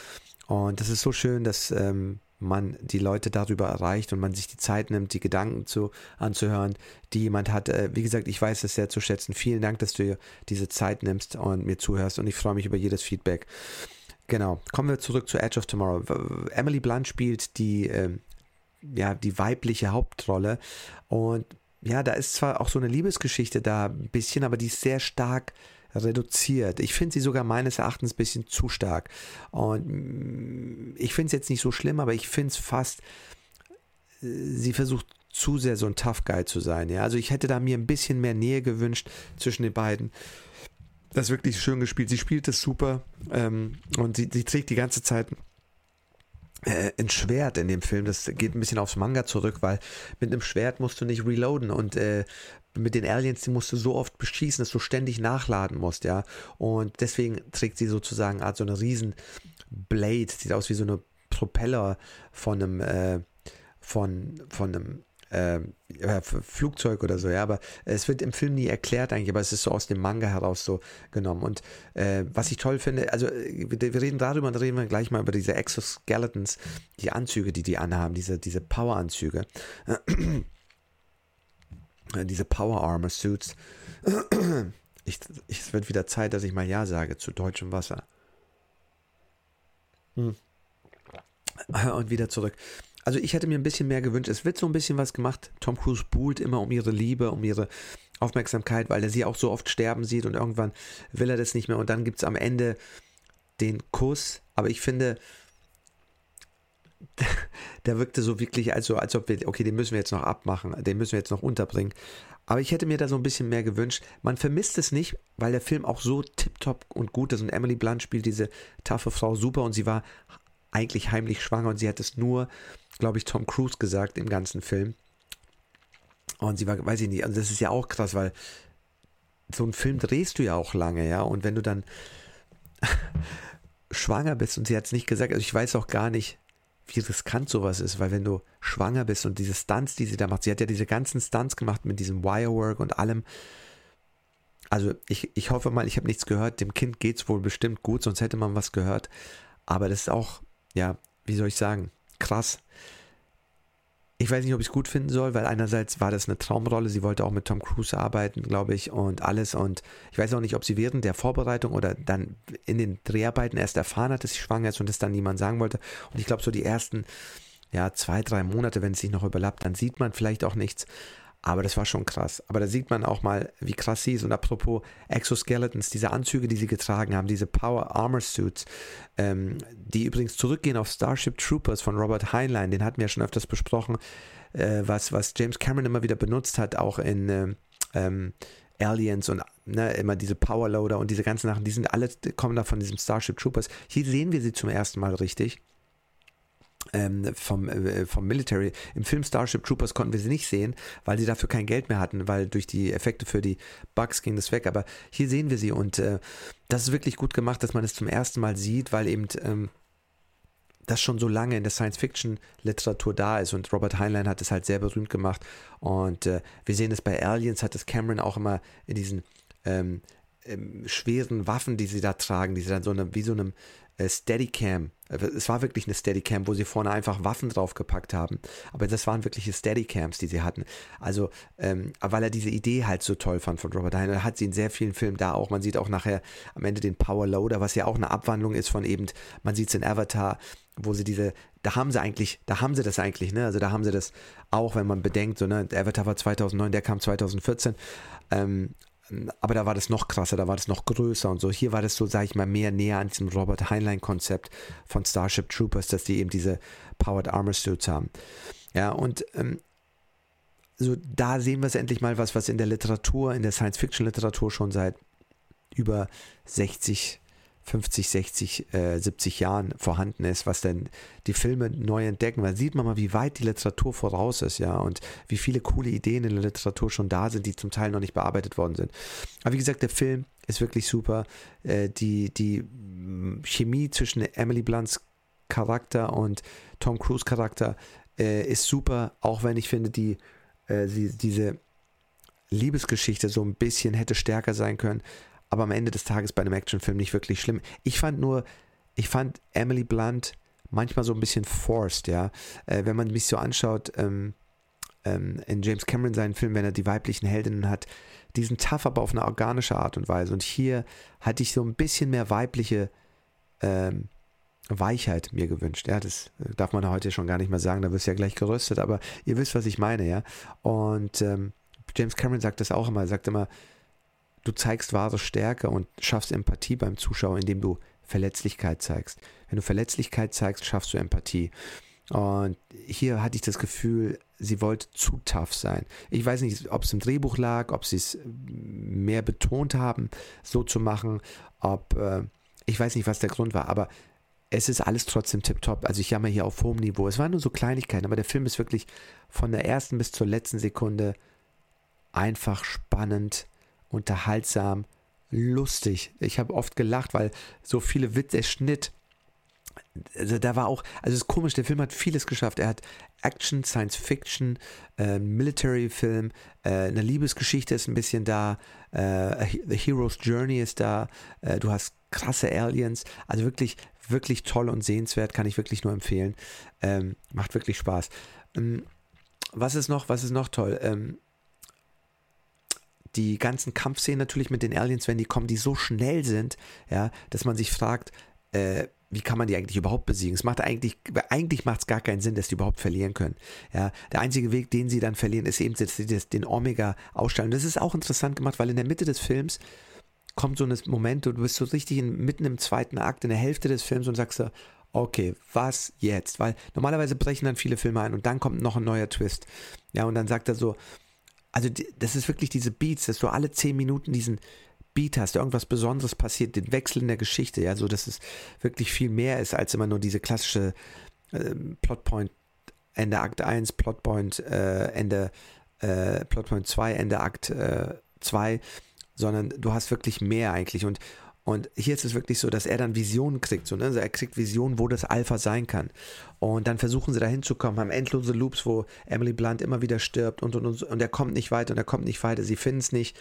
Speaker 1: Und das ist so schön, dass ähm, man die Leute darüber erreicht und man sich die Zeit nimmt, die Gedanken zu, anzuhören, die jemand hat. Äh, wie gesagt, ich weiß es sehr zu schätzen. Vielen Dank, dass du diese Zeit nimmst und mir zuhörst und ich freue mich über jedes Feedback. Genau. Kommen wir zurück zu Edge of Tomorrow. Emily Blunt spielt die, äh, ja, die weibliche Hauptrolle. Und ja, da ist zwar auch so eine Liebesgeschichte da ein bisschen, aber die ist sehr stark reduziert. Ich finde sie sogar meines Erachtens ein bisschen zu stark. Und mm, ich finde es jetzt nicht so schlimm, aber ich finde es fast, äh, sie versucht zu sehr so ein Tough Guy zu sein. Ja? Also ich hätte da mir ein bisschen mehr Nähe gewünscht zwischen den beiden das ist wirklich schön gespielt. Sie spielt es super ähm, und sie, sie trägt die ganze Zeit äh, ein Schwert in dem Film. Das geht ein bisschen aufs Manga zurück, weil mit einem Schwert musst du nicht reloaden und äh, mit den Aliens, die musst du so oft beschießen, dass du ständig nachladen musst, ja. Und deswegen trägt sie sozusagen Art so eine riesen Blade, sieht aus wie so eine Propeller von einem, äh, von, von einem äh, Flugzeug oder so, ja, aber es wird im Film nie erklärt eigentlich, aber es ist so aus dem Manga heraus so genommen. Und äh, was ich toll finde, also wir reden darüber und reden wir gleich mal über diese Exoskeletons, die Anzüge, die die anhaben, diese, diese Power-Anzüge, diese Power-Armor-Suits. Ich, ich, es wird wieder Zeit, dass ich mal Ja sage zu deutschem Wasser. Hm. Und wieder zurück. Also ich hätte mir ein bisschen mehr gewünscht. Es wird so ein bisschen was gemacht. Tom Cruise buhlt immer um ihre Liebe, um ihre Aufmerksamkeit, weil er sie auch so oft sterben sieht und irgendwann will er das nicht mehr. Und dann gibt es am Ende den Kuss. Aber ich finde, [laughs] der wirkte so wirklich, also als ob wir, okay, den müssen wir jetzt noch abmachen, den müssen wir jetzt noch unterbringen. Aber ich hätte mir da so ein bisschen mehr gewünscht. Man vermisst es nicht, weil der Film auch so tipptopp und gut ist. Und Emily Blunt spielt diese taffe Frau super und sie war eigentlich heimlich schwanger und sie hat es nur glaube ich, Tom Cruise gesagt im ganzen Film. Und sie war, weiß ich nicht, also das ist ja auch krass, weil so einen Film drehst du ja auch lange, ja, und wenn du dann [laughs] schwanger bist und sie hat es nicht gesagt, also ich weiß auch gar nicht, wie riskant sowas ist, weil wenn du schwanger bist und diese Stunts, die sie da macht, sie hat ja diese ganzen Stunts gemacht mit diesem Wirework und allem. Also ich, ich hoffe mal, ich habe nichts gehört, dem Kind geht es wohl bestimmt gut, sonst hätte man was gehört. Aber das ist auch, ja, wie soll ich sagen, krass. Ich weiß nicht, ob ich es gut finden soll, weil einerseits war das eine Traumrolle. Sie wollte auch mit Tom Cruise arbeiten, glaube ich, und alles. Und ich weiß auch nicht, ob sie während der Vorbereitung oder dann in den Dreharbeiten erst erfahren hat, dass sie schwanger ist und das dann niemand sagen wollte. Und ich glaube, so die ersten ja, zwei, drei Monate, wenn es sich noch überlappt, dann sieht man vielleicht auch nichts. Aber das war schon krass. Aber da sieht man auch mal, wie krass sie ist. Und apropos Exoskeletons, diese Anzüge, die sie getragen haben, diese Power Armor Suits, ähm, die übrigens zurückgehen auf Starship Troopers von Robert Heinlein, den hatten wir ja schon öfters besprochen, äh, was, was James Cameron immer wieder benutzt hat, auch in äh, ähm, Aliens und ne, immer diese Powerloader und diese ganzen Sachen, die sind alle, kommen da von diesem Starship Troopers. Hier sehen wir sie zum ersten Mal richtig ähm, vom, äh, vom Military. Im Film Starship Troopers konnten wir sie nicht sehen, weil sie dafür kein Geld mehr hatten, weil durch die Effekte für die Bugs ging das weg. Aber hier sehen wir sie und äh, das ist wirklich gut gemacht, dass man es zum ersten Mal sieht, weil eben ähm, das schon so lange in der Science-Fiction-Literatur da ist und Robert Heinlein hat es halt sehr berühmt gemacht und äh, wir sehen es bei Aliens, hat es Cameron auch immer in diesen ähm, ähm, schweren Waffen, die sie da tragen, die sie dann so eine, wie so einem Steadicam. Es war wirklich eine Steadicam, wo sie vorne einfach Waffen draufgepackt haben. Aber das waren wirkliche Steadicams, die sie hatten. Also, ähm, weil er diese Idee halt so toll fand von Robert Heiner, hat sie in sehr vielen Filmen da auch. Man sieht auch nachher am Ende den Power Loader, was ja auch eine Abwandlung ist von eben, man sieht es in Avatar, wo sie diese, da haben sie eigentlich, da haben sie das eigentlich, ne? Also da haben sie das auch, wenn man bedenkt, so, ne, Avatar war 2009, der kam 2014. Ähm, aber da war das noch krasser, da war das noch größer und so. Hier war das so, sage ich mal, mehr näher an diesem Robert Heinlein-Konzept von Starship Troopers, dass die eben diese Powered Armor Suits haben. Ja, und ähm, so da sehen wir es endlich mal was, was in der Literatur, in der Science-Fiction-Literatur schon seit über 60 Jahren 50, 60, äh, 70 Jahren vorhanden ist, was denn die Filme neu entdecken. Da sieht man mal, wie weit die Literatur voraus ist, ja, und wie viele coole Ideen in der Literatur schon da sind, die zum Teil noch nicht bearbeitet worden sind. Aber wie gesagt, der Film ist wirklich super. Äh, die, die Chemie zwischen Emily Blunts Charakter und Tom Cruise Charakter äh, ist super, auch wenn ich finde, die, äh, sie, diese Liebesgeschichte so ein bisschen hätte stärker sein können aber am Ende des Tages bei einem Actionfilm nicht wirklich schlimm. Ich fand nur, ich fand Emily Blunt manchmal so ein bisschen forced, ja. Äh, wenn man mich so anschaut, ähm, ähm, in James Cameron seinen Film, wenn er die weiblichen Heldinnen hat, diesen tough, aber auf eine organische Art und Weise. Und hier hatte ich so ein bisschen mehr weibliche ähm, Weichheit mir gewünscht. Ja, das darf man heute schon gar nicht mehr sagen, da wirst du ja gleich geröstet, aber ihr wisst, was ich meine, ja. Und ähm, James Cameron sagt das auch immer, er sagt immer, Du zeigst wahre Stärke und schaffst Empathie beim Zuschauer, indem du Verletzlichkeit zeigst. Wenn du Verletzlichkeit zeigst, schaffst du Empathie. Und hier hatte ich das Gefühl, sie wollte zu tough sein. Ich weiß nicht, ob es im Drehbuch lag, ob sie es mehr betont haben, so zu machen, ob äh, ich weiß nicht, was der Grund war, aber es ist alles trotzdem tipptopp. Also ich jammer hier auf hohem Niveau. Es waren nur so Kleinigkeiten, aber der Film ist wirklich von der ersten bis zur letzten Sekunde einfach spannend, unterhaltsam, lustig. Ich habe oft gelacht, weil so viele Witze, der Schnitt, also da war auch, also es ist komisch, der Film hat vieles geschafft. Er hat Action, Science Fiction, äh, Military-Film, äh, eine Liebesgeschichte ist ein bisschen da, äh, The Hero's Journey ist da, äh, du hast krasse Aliens, also wirklich, wirklich toll und sehenswert, kann ich wirklich nur empfehlen. Ähm, macht wirklich Spaß. Ähm, was ist noch, was ist noch toll? Ähm, die ganzen Kampfszenen natürlich mit den Aliens, wenn die kommen, die so schnell sind, ja, dass man sich fragt, äh, wie kann man die eigentlich überhaupt besiegen? Es macht eigentlich, eigentlich macht es gar keinen Sinn, dass die überhaupt verlieren können. Ja, der einzige Weg, den sie dann verlieren, ist eben, dass sie das, den Omega ausstellen. Das ist auch interessant gemacht, weil in der Mitte des Films kommt so ein Moment, du bist so richtig in, mitten im zweiten Akt, in der Hälfte des Films und sagst so, okay, was jetzt? Weil normalerweise brechen dann viele Filme ein und dann kommt noch ein neuer Twist. Ja, und dann sagt er so, also das ist wirklich diese Beats, dass du alle zehn Minuten diesen Beat hast, irgendwas Besonderes passiert, den Wechsel in der Geschichte, ja, so dass es wirklich viel mehr ist als immer nur diese klassische äh, Plotpoint Ende Akt 1, Plotpoint äh, Ende äh, Plotpoint 2, Ende Akt 2, äh, sondern du hast wirklich mehr eigentlich. Und und hier ist es wirklich so, dass er dann Visionen kriegt. So, ne? also er kriegt Visionen, wo das Alpha sein kann. Und dann versuchen sie da hinzukommen, haben endlose Loops, wo Emily Blunt immer wieder stirbt und, und, und, und er kommt nicht weiter und er kommt nicht weiter. Sie finden es nicht.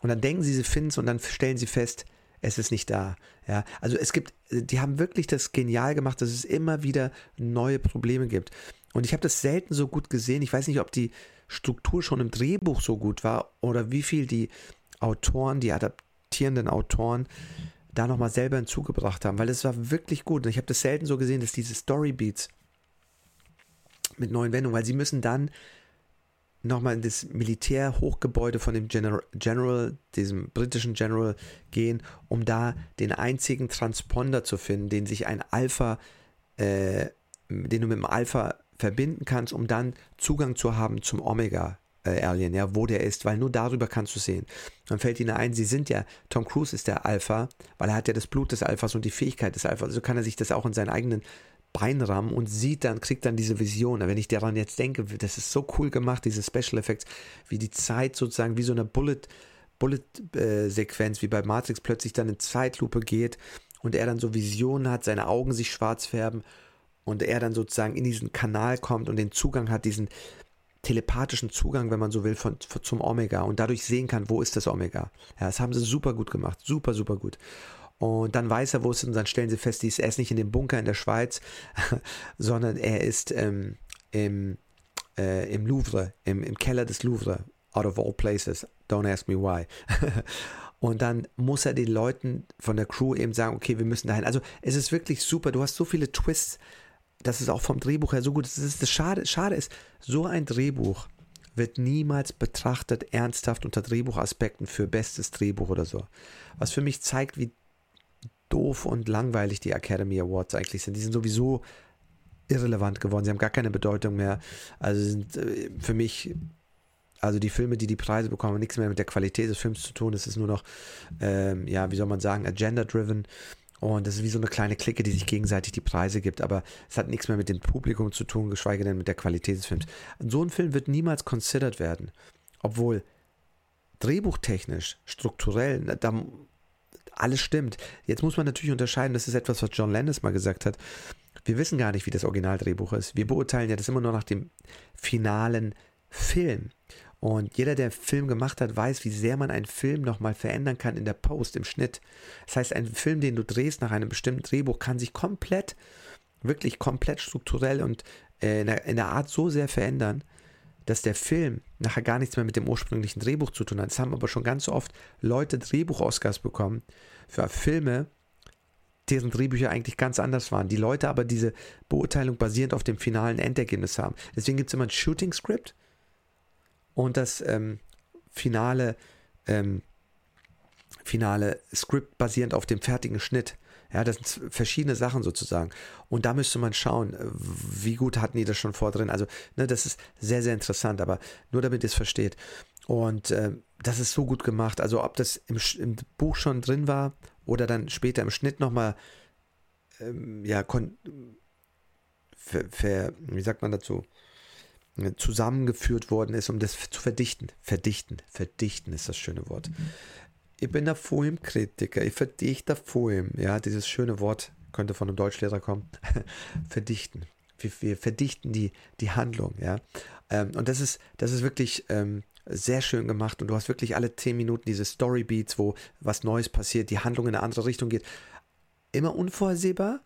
Speaker 1: Und dann denken sie, sie finden es und dann stellen sie fest, es ist nicht da. Ja, also es gibt, die haben wirklich das genial gemacht, dass es immer wieder neue Probleme gibt. Und ich habe das selten so gut gesehen. Ich weiß nicht, ob die Struktur schon im Drehbuch so gut war oder wie viel die Autoren, die adaptierenden Autoren da nochmal selber hinzugebracht haben, weil es war wirklich gut. Und ich habe das selten so gesehen, dass diese Storybeats mit neuen Wendungen, weil sie müssen dann nochmal in das Militärhochgebäude von dem General, General, diesem britischen General gehen, um da den einzigen Transponder zu finden, den sich ein Alpha, äh, den du mit dem Alpha verbinden kannst, um dann Zugang zu haben zum Omega. Äh, Alien, ja, wo der ist, weil nur darüber kannst du sehen. Dann fällt ihnen ein, sie sind ja, Tom Cruise ist der Alpha, weil er hat ja das Blut des Alphas und die Fähigkeit des Alphas, also kann er sich das auch in seinen eigenen Beinrahmen und sieht dann, kriegt dann diese Vision. Wenn ich daran jetzt denke, das ist so cool gemacht, diese Special Effects, wie die Zeit sozusagen wie so eine Bullet, Bullet-Sequenz, äh, wie bei Matrix plötzlich dann in Zeitlupe geht und er dann so Visionen hat, seine Augen sich schwarz färben und er dann sozusagen in diesen Kanal kommt und den Zugang hat, diesen telepathischen Zugang, wenn man so will, von, von, zum Omega und dadurch sehen kann, wo ist das Omega. Ja, das haben sie super gut gemacht, super, super gut. Und dann weiß er, wo es ist, und dann stellen sie fest, er ist nicht in dem Bunker in der Schweiz, [laughs] sondern er ist ähm, im, äh, im Louvre, im, im Keller des Louvre, out of all places. Don't ask me why. [laughs] und dann muss er den Leuten von der Crew eben sagen, okay, wir müssen dahin. Also es ist wirklich super. Du hast so viele Twists. Das ist auch vom Drehbuch her so gut. Das, ist, das Schade, Schade ist, so ein Drehbuch wird niemals betrachtet ernsthaft unter Drehbuchaspekten für bestes Drehbuch oder so. Was für mich zeigt, wie doof und langweilig die Academy Awards eigentlich sind. Die sind sowieso irrelevant geworden. Sie haben gar keine Bedeutung mehr. Also sind äh, für mich, also die Filme, die die Preise bekommen, haben nichts mehr mit der Qualität des Films zu tun. Es ist nur noch, ähm, ja, wie soll man sagen, agenda-driven. Und das ist wie so eine kleine Clique, die sich gegenseitig die Preise gibt, aber es hat nichts mehr mit dem Publikum zu tun, geschweige denn mit der Qualität des Films. So ein Film wird niemals considered werden, obwohl drehbuchtechnisch, strukturell, da alles stimmt. Jetzt muss man natürlich unterscheiden, das ist etwas, was John Landis mal gesagt hat. Wir wissen gar nicht, wie das Originaldrehbuch ist. Wir beurteilen ja das immer nur nach dem finalen Film. Und jeder, der Film gemacht hat, weiß, wie sehr man einen Film nochmal verändern kann in der Post, im Schnitt. Das heißt, ein Film, den du drehst nach einem bestimmten Drehbuch, kann sich komplett, wirklich komplett strukturell und äh, in, der, in der Art so sehr verändern, dass der Film nachher gar nichts mehr mit dem ursprünglichen Drehbuch zu tun hat. Es haben aber schon ganz oft Leute Drehbuch-Oscars bekommen für Filme, deren Drehbücher eigentlich ganz anders waren. Die Leute aber diese Beurteilung basierend auf dem finalen Endergebnis haben. Deswegen gibt es immer ein Shooting-Script und das ähm, finale, ähm, finale Script basierend auf dem fertigen Schnitt. Ja, das sind verschiedene Sachen sozusagen. Und da müsste man schauen, äh, wie gut hatten die das schon vor drin. Also, ne, das ist sehr, sehr interessant, aber nur damit ihr es versteht. Und äh, das ist so gut gemacht. Also, ob das im, im, Buch schon drin war oder dann später im Schnitt nochmal ähm, ja, kon, ver, ver, wie sagt man dazu, zusammengeführt worden ist, um das zu verdichten. Verdichten, verdichten ist das schöne Wort. Mhm. Ich bin der Filmkritiker, ich verdichte Film. Ja, dieses schöne Wort könnte von einem Deutschlehrer kommen. [laughs] verdichten. Wir, wir, verdichten die, die Handlung, ja. Ähm, und das ist, das ist wirklich ähm, sehr schön gemacht und du hast wirklich alle zehn Minuten diese Storybeats, wo was Neues passiert, die Handlung in eine andere Richtung geht. Immer unvorhersehbar,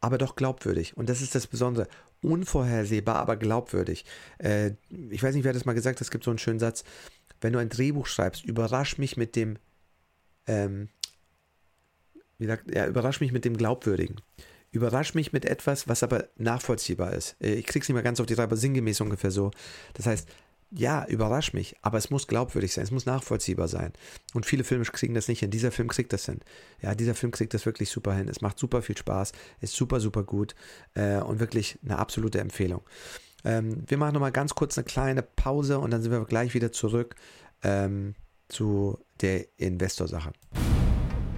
Speaker 1: aber doch glaubwürdig. Und das ist das Besondere. Unvorhersehbar, aber glaubwürdig. Äh, ich weiß nicht, wer das mal gesagt hat, es gibt so einen schönen Satz. Wenn du ein Drehbuch schreibst, überrasch mich mit dem, ähm, wie sagt, ja, überrasch mich mit dem Glaubwürdigen. Überrasch mich mit etwas, was aber nachvollziehbar ist. Äh, ich krieg's nicht mehr ganz auf die Reihe, aber sinngemäß ungefähr so. Das heißt, ja, überrasch mich, aber es muss glaubwürdig sein, es muss nachvollziehbar sein. Und viele Filme kriegen das nicht hin. Dieser Film kriegt das hin. Ja, dieser Film kriegt das wirklich super hin. Es macht super viel Spaß, ist super, super gut äh, und wirklich eine absolute Empfehlung. Ähm, wir machen nochmal ganz kurz eine kleine Pause und dann sind wir gleich wieder zurück ähm, zu der Investor-Sache.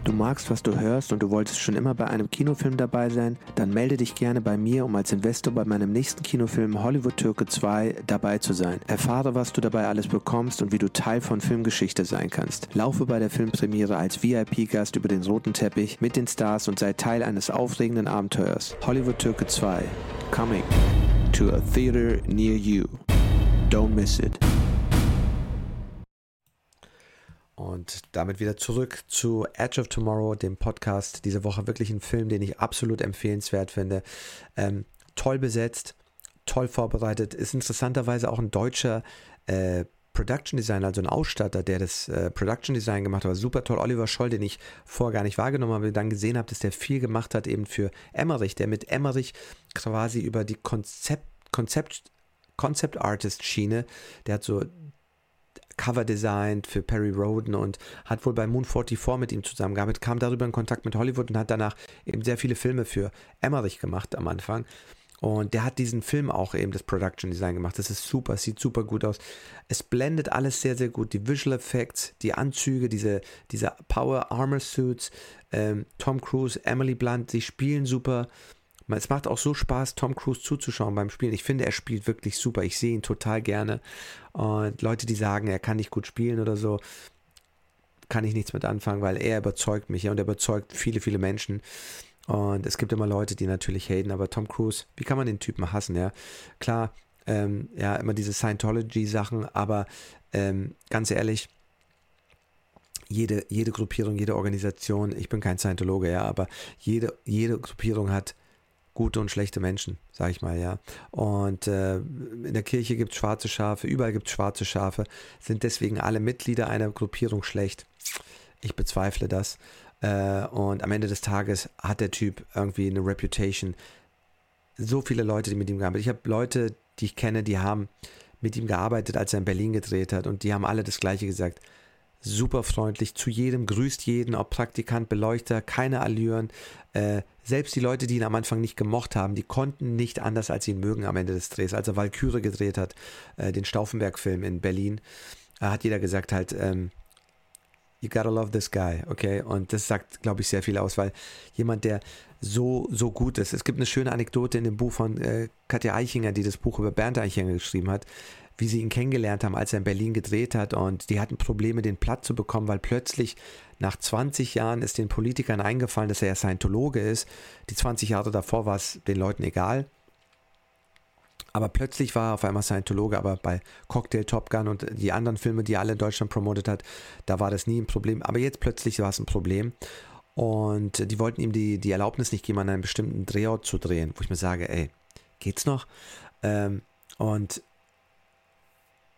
Speaker 1: Du magst, was du hörst und du wolltest schon immer bei einem Kinofilm dabei sein? Dann melde dich gerne bei mir, um als Investor bei meinem nächsten Kinofilm Hollywood Türke 2 dabei zu sein. Erfahre, was du dabei alles bekommst und wie du Teil von Filmgeschichte sein kannst. Laufe bei der Filmpremiere als VIP-Gast über den roten Teppich mit den Stars und sei Teil eines aufregenden Abenteuers. Hollywood Türke 2. Coming to a theater near you. Don't miss it. Und damit wieder zurück zu Edge of Tomorrow, dem Podcast. Diese Woche wirklich ein Film, den ich absolut empfehlenswert finde. Ähm, toll besetzt, toll vorbereitet. Ist interessanterweise auch ein deutscher äh, Production Designer, also ein Ausstatter, der das äh, Production Design gemacht hat. Super toll. Oliver Scholl, den ich vorher gar nicht wahrgenommen habe, dann gesehen habe, dass der viel gemacht hat eben für Emmerich, der mit Emmerich quasi über die Konzept, Konzept, Concept Artist Schiene, der hat so Cover designt für Perry Roden und hat wohl bei Moon 44 mit ihm zusammengearbeitet, kam darüber in Kontakt mit Hollywood und hat danach eben sehr viele Filme für Emmerich gemacht am Anfang. Und der hat diesen Film auch eben das Production Design gemacht. Das ist super, sieht super gut aus. Es blendet alles sehr, sehr gut. Die Visual Effects, die Anzüge, diese, diese Power Armor Suits, ähm, Tom Cruise, Emily Blunt, sie spielen super. Es macht auch so Spaß, Tom Cruise zuzuschauen beim Spielen. Ich finde, er spielt wirklich super. Ich sehe ihn total gerne. Und Leute, die sagen, er kann nicht gut spielen oder so, kann ich nichts mit anfangen, weil er überzeugt mich ja, und er überzeugt viele, viele Menschen. Und es gibt immer Leute, die natürlich haten, aber Tom Cruise, wie kann man den Typen hassen, ja? Klar, ähm, ja, immer diese Scientology-Sachen, aber ähm, ganz ehrlich, jede, jede Gruppierung, jede Organisation, ich bin kein Scientologe, ja, aber jede, jede Gruppierung hat gute und schlechte Menschen, sag ich mal, ja. Und äh, in der Kirche gibt es schwarze Schafe, überall gibt es schwarze Schafe. Sind deswegen alle Mitglieder einer Gruppierung schlecht? Ich bezweifle das. Äh, und am Ende des Tages hat der Typ irgendwie eine Reputation. So viele Leute, die mit ihm gearbeitet haben. Ich habe Leute, die ich kenne, die haben mit ihm gearbeitet, als er in Berlin gedreht hat. Und die haben alle das Gleiche gesagt super freundlich zu jedem, grüßt jeden, ob Praktikant, Beleuchter, keine Allüren. Äh, selbst die Leute, die ihn am Anfang nicht gemocht haben, die konnten nicht anders als ihn mögen am Ende des Drehs. Als er Valkyrie gedreht hat, äh, den Stauffenberg-Film in Berlin, äh, hat jeder gesagt halt, ähm, you gotta love this guy, okay? Und das sagt, glaube ich, sehr viel aus, weil jemand, der so, so gut ist. Es gibt eine schöne Anekdote in dem Buch von äh, Katja Eichinger, die das Buch über Bernd Eichinger geschrieben hat wie sie ihn kennengelernt haben, als er in Berlin gedreht hat. Und die hatten Probleme, den Platz zu bekommen, weil plötzlich nach 20 Jahren ist den Politikern eingefallen, dass er ja Scientologe ist. Die 20 Jahre davor war es den Leuten egal. Aber plötzlich war er auf einmal Scientologe, aber bei Cocktail, Top Gun und die anderen Filme, die er alle in Deutschland promotet hat, da war das nie ein Problem. Aber jetzt plötzlich war es ein Problem. Und die wollten ihm die, die Erlaubnis nicht geben, an einem bestimmten Drehort zu drehen, wo ich mir sage, ey, geht's noch? Ähm, und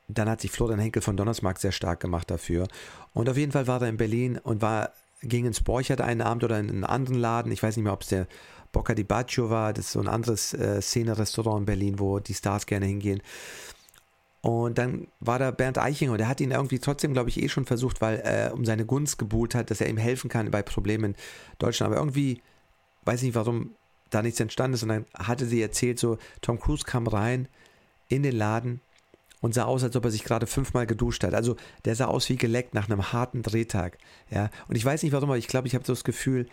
Speaker 1: dann hat sich Florian Henkel von Donnersmark sehr stark gemacht dafür. Und auf jeden Fall war er in Berlin und war, ging ins Borchert einen Abend oder in einen anderen Laden. Ich weiß nicht mehr, ob es der Bocca di Baccio war. Das ist so ein anderes äh, Szene-Restaurant in Berlin, wo die Stars gerne hingehen. Und dann war da Bernd Eichinger und der hat ihn irgendwie trotzdem, glaube ich, eh schon versucht, weil er um seine Gunst gebuhlt hat, dass er ihm helfen kann bei Problemen in Deutschland. Aber irgendwie, weiß nicht warum, da nichts entstanden ist. Und dann hatte sie erzählt, so, Tom Cruise kam rein in den Laden und sah aus, als ob er sich gerade fünfmal geduscht hat. Also der sah aus wie geleckt nach einem harten Drehtag. Ja, und ich weiß nicht warum, aber ich glaube, ich habe so das Gefühl,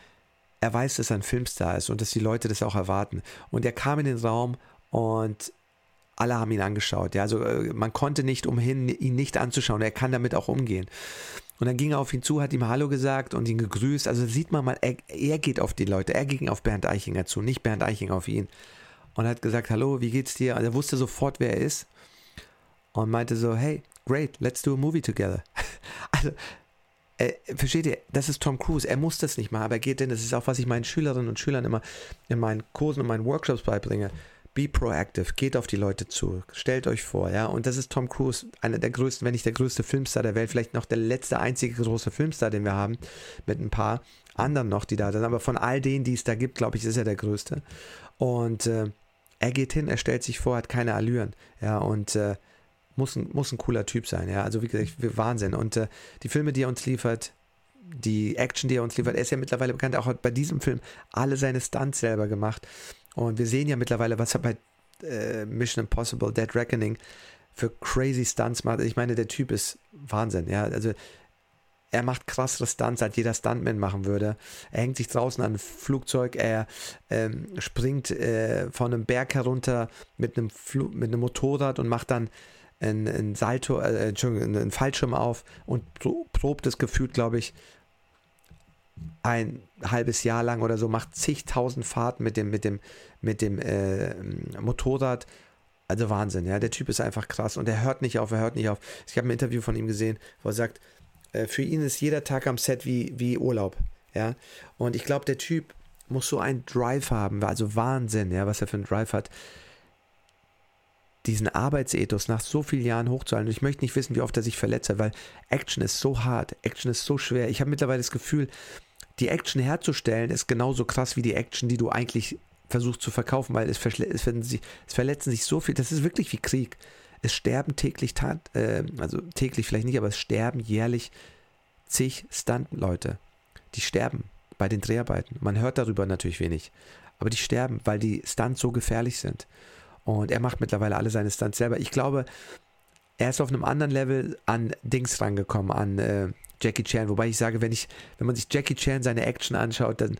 Speaker 1: er weiß, dass er ein Filmstar ist und dass die Leute das auch erwarten. Und er kam in den Raum und alle haben ihn angeschaut. Ja, also äh, man konnte nicht umhin, ihn nicht anzuschauen. Er kann damit auch umgehen. Und dann ging er auf ihn zu, hat ihm Hallo gesagt und ihn gegrüßt. Also sieht man mal, er, er geht auf die Leute. Er ging auf Bernd Eichinger zu, nicht Bernd Eichinger auf ihn. Und hat gesagt, hallo, wie geht's dir? Also er wusste sofort, wer er ist. Und meinte so, hey, great, let's do a movie together. [laughs] also äh, versteht ihr, das ist Tom Cruise. Er muss das nicht machen, aber er geht denn, das ist auch, was ich meinen Schülerinnen und Schülern immer in meinen Kursen und meinen Workshops beibringe. Be proactive, geht auf die Leute zu, stellt euch vor, ja. Und das ist Tom Cruise, einer der größten, wenn nicht der größte Filmstar der Welt, vielleicht noch der letzte einzige große Filmstar, den wir haben, mit ein paar anderen noch, die da sind. Aber von all denen, die es da gibt, glaube ich, ist er der größte. Und äh, er geht hin, er stellt sich vor, hat keine Allüren, ja. Und äh, muss ein, muss ein cooler Typ sein, ja. Also wie gesagt, Wahnsinn. Und äh, die Filme, die er uns liefert, die Action, die er uns liefert, er ist ja mittlerweile bekannt, auch bei diesem Film alle seine Stunts selber gemacht. Und wir sehen ja mittlerweile, was er bei äh, Mission Impossible Dead Reckoning für crazy Stunts macht. Ich meine, der Typ ist Wahnsinn, ja. Also er macht krassere Stunts, als jeder Stuntman machen würde. Er hängt sich draußen an ein Flugzeug, er ähm, springt äh, von einem Berg herunter mit einem, Fl mit einem Motorrad und macht dann ein, ein Salto, äh, Entschuldigung, einen Fallschirm auf und probt es gefühlt, glaube ich, ein halbes Jahr lang oder so, macht zigtausend Fahrten mit dem, mit dem, mit dem äh, Motorrad. Also Wahnsinn, ja. Der Typ ist einfach krass und er hört nicht auf, er hört nicht auf. Ich habe ein Interview von ihm gesehen, wo er sagt, äh, für ihn ist jeder Tag am Set wie, wie Urlaub, ja. Und ich glaube, der Typ muss so einen Drive haben, also Wahnsinn, ja, was er für einen Drive hat diesen Arbeitsethos nach so vielen Jahren hochzuhalten. Und ich möchte nicht wissen, wie oft er sich verletzt hat, weil Action ist so hart, Action ist so schwer. Ich habe mittlerweile das Gefühl, die Action herzustellen ist genauso krass wie die Action, die du eigentlich versuchst zu verkaufen, weil es, es, sich, es verletzen sich so viel. Das ist wirklich wie Krieg. Es sterben täglich, äh, also täglich vielleicht nicht, aber es sterben jährlich zig Stunt-Leute. Die sterben bei den Dreharbeiten. Man hört darüber natürlich wenig. Aber die sterben, weil die Stunts so gefährlich sind. Und er macht mittlerweile alle seine Stunts selber. Ich glaube, er ist auf einem anderen Level an Dings rangekommen, an äh, Jackie Chan. Wobei ich sage, wenn ich, wenn man sich Jackie Chan seine Action anschaut, dann,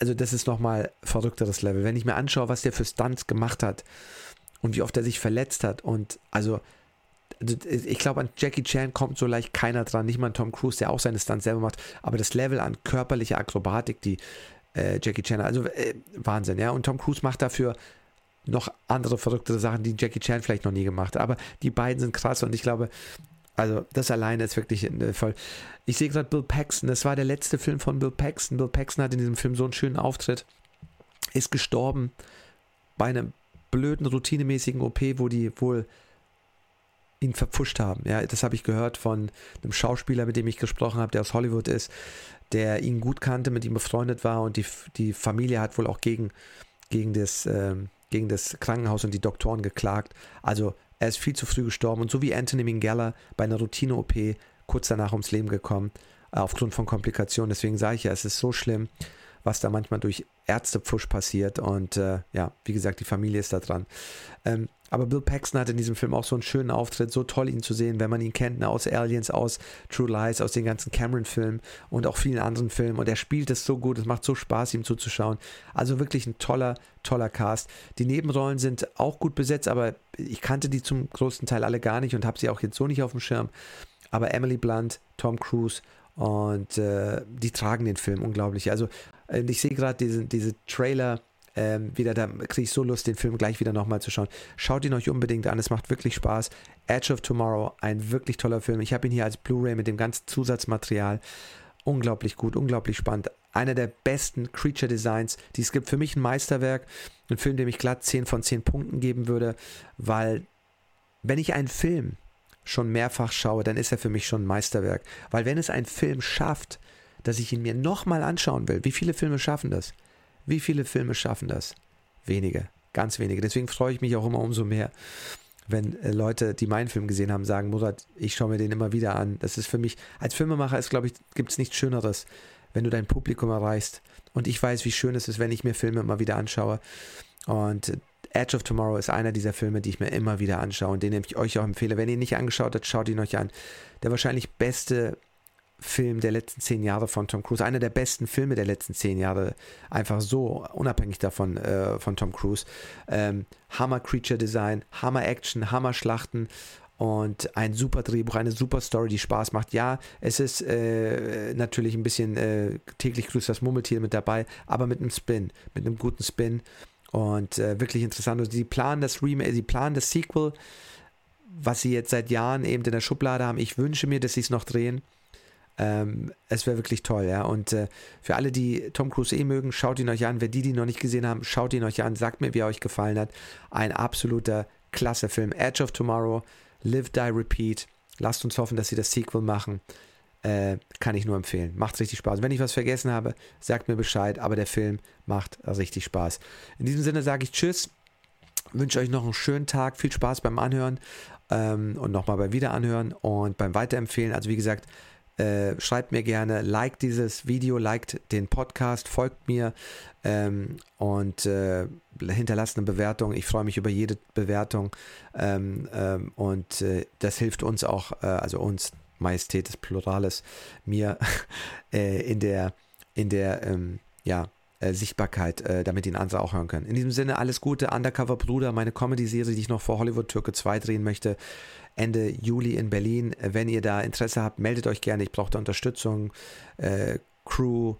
Speaker 1: also das ist nochmal verrückteres Level. Wenn ich mir anschaue, was der für Stunts gemacht hat und wie oft er sich verletzt hat und also, ich glaube, an Jackie Chan kommt so leicht keiner dran, nicht mal an Tom Cruise, der auch seine Stunts selber macht, aber das Level an körperlicher Akrobatik, die äh, Jackie Chan, also äh, Wahnsinn, ja. Und Tom Cruise macht dafür noch andere verrücktere Sachen, die Jackie Chan vielleicht noch nie gemacht hat. Aber die beiden sind krass und ich glaube, also das alleine ist wirklich äh, voll. Ich sehe gerade Bill Paxton, das war der letzte Film von Bill Paxton. Bill Paxton hat in diesem Film so einen schönen Auftritt, ist gestorben bei einem blöden, routinemäßigen OP, wo die wohl ihn verpfuscht haben. Ja, das habe ich gehört von einem Schauspieler, mit dem ich gesprochen habe, der aus Hollywood ist, der ihn gut kannte, mit ihm befreundet war und die, die Familie hat wohl auch gegen, gegen das ähm, gegen das Krankenhaus und die Doktoren geklagt. Also er ist viel zu früh gestorben und so wie Anthony Minghella bei einer Routine-OP kurz danach ums Leben gekommen, äh, aufgrund von Komplikationen. Deswegen sage ich ja, es ist so schlimm, was da manchmal durch Ärztepfusch passiert und äh, ja, wie gesagt, die Familie ist da dran. Ähm, aber Bill Paxton hat in diesem Film auch so einen schönen Auftritt, so toll ihn zu sehen, wenn man ihn kennt, ne, aus Aliens, aus True Lies, aus den ganzen Cameron-Filmen und auch vielen anderen Filmen. Und er spielt es so gut, es macht so Spaß, ihm zuzuschauen. Also wirklich ein toller, toller Cast. Die Nebenrollen sind auch gut besetzt, aber ich kannte die zum größten Teil alle gar nicht und habe sie auch jetzt so nicht auf dem Schirm. Aber Emily Blunt, Tom Cruise und äh, die tragen den Film unglaublich. Also ich sehe gerade diese, diese Trailer ähm, wieder, da kriege ich so Lust, den Film gleich wieder nochmal zu schauen. Schaut ihn euch unbedingt an, es macht wirklich Spaß. Edge of Tomorrow, ein wirklich toller Film. Ich habe ihn hier als Blu-ray mit dem ganzen Zusatzmaterial. Unglaublich gut, unglaublich spannend. Einer der besten Creature Designs, die es gibt. Für mich ein Meisterwerk. Ein Film, dem ich glatt 10 von 10 Punkten geben würde, weil wenn ich einen Film schon mehrfach schaue, dann ist er für mich schon ein Meisterwerk. Weil wenn es ein Film schafft, dass ich ihn mir nochmal anschauen will, wie viele Filme schaffen das? Wie viele Filme schaffen das? Wenige, ganz wenige. Deswegen freue ich mich auch immer umso mehr, wenn äh, Leute, die meinen Film gesehen haben, sagen, Murat, ich schaue mir den immer wieder an. Das ist für mich, als Filmemacher ist, glaube ich, gibt es nichts Schöneres, wenn du dein Publikum erreichst. Und ich weiß, wie schön es ist, wenn ich mir Filme immer wieder anschaue. Und Edge of Tomorrow ist einer dieser Filme, die ich mir immer wieder anschaue und den ich euch auch empfehle. Wenn ihr ihn nicht angeschaut habt, schaut ihn euch an. Der wahrscheinlich beste Film der letzten zehn Jahre von Tom Cruise, einer der besten Filme der letzten zehn Jahre, einfach so, unabhängig davon äh, von Tom Cruise. Ähm, Hammer Creature Design, Hammer Action, Hammer Schlachten und ein super Drehbuch, eine super Story, die Spaß macht. Ja, es ist äh, natürlich ein bisschen äh, täglich grüßt das Murmeltier mit dabei, aber mit einem Spin, mit einem guten Spin und äh, wirklich interessant. Und sie planen das Remake, sie planen das Sequel, was sie jetzt seit Jahren eben in der Schublade haben. Ich wünsche mir, dass sie es noch drehen. Ähm, es wäre wirklich toll, ja. Und äh, für alle, die Tom Cruise eh mögen, schaut ihn euch an. Wer die, die noch nicht gesehen haben, schaut ihn euch an. Sagt mir, wie er euch gefallen hat. Ein absoluter klasse Film. Edge of Tomorrow, Live, Die, Repeat. Lasst uns hoffen, dass sie das Sequel machen. Äh, kann ich nur empfehlen. Macht richtig Spaß. Wenn ich was vergessen habe, sagt mir Bescheid. Aber der Film macht richtig Spaß. In diesem Sinne sage ich Tschüss. Wünsche euch noch einen schönen Tag. Viel Spaß beim Anhören ähm, und nochmal beim Wiederanhören und beim Weiterempfehlen. Also wie gesagt, äh, schreibt mir gerne, liked dieses Video, liked den Podcast, folgt mir ähm, und äh, hinterlasst eine Bewertung. Ich freue mich über jede Bewertung ähm, ähm, und äh, das hilft uns auch, äh, also uns, Majestät des Plurales, mir [laughs] äh, in der, in der, ähm, ja, äh, Sichtbarkeit, äh, damit ihn andere auch hören können. In diesem Sinne, alles Gute, Undercover Bruder, meine Comedy-Serie, die ich noch vor Hollywood Türke 2 drehen möchte. Ende Juli in Berlin. Wenn ihr da Interesse habt, meldet euch gerne. Ich brauche da Unterstützung, äh, Crew,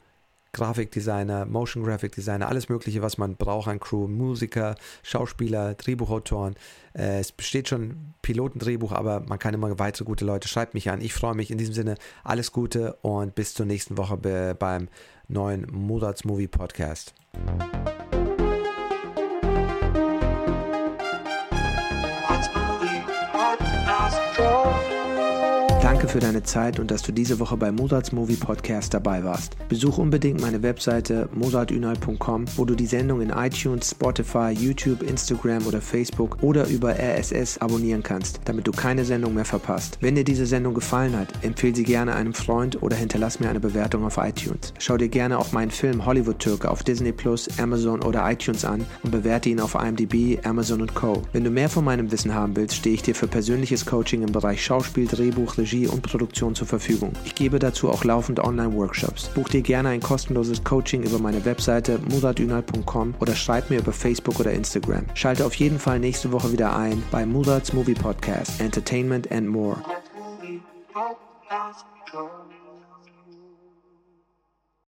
Speaker 1: Grafikdesigner, Motion Graphic Designer, alles Mögliche, was man braucht an Crew, Musiker, Schauspieler, Drehbuchautoren. Äh, es besteht schon Pilotendrehbuch, aber man kann immer weitere gute Leute. Schreibt mich an. Ich freue mich. In diesem Sinne, alles Gute und bis zur nächsten Woche beim neuen Murats Movie Podcast. Danke für deine Zeit und dass du diese Woche bei Mozarts Movie Podcast dabei warst. Besuch unbedingt meine Webseite mozartünal.com, wo du die Sendung in iTunes, Spotify, YouTube, Instagram oder Facebook oder über RSS abonnieren kannst, damit du keine Sendung mehr verpasst. Wenn dir diese Sendung gefallen hat, empfehle sie gerne einem Freund oder hinterlass mir eine Bewertung auf iTunes. Schau dir gerne auch meinen Film Hollywood Türke auf Disney Plus, Amazon oder iTunes an und bewerte ihn auf IMDb, Amazon und Co. Wenn du mehr von meinem Wissen haben willst, stehe ich dir für persönliches Coaching im Bereich Schauspiel, Drehbuch, Regie Regie und Produktion zur Verfügung. Ich gebe dazu auch laufend Online-Workshops. Buch dir gerne ein kostenloses Coaching über meine Webseite muradünal.com oder schreib mir über Facebook oder Instagram. Schalte auf jeden Fall nächste Woche wieder ein bei Murats Movie Podcast Entertainment and More.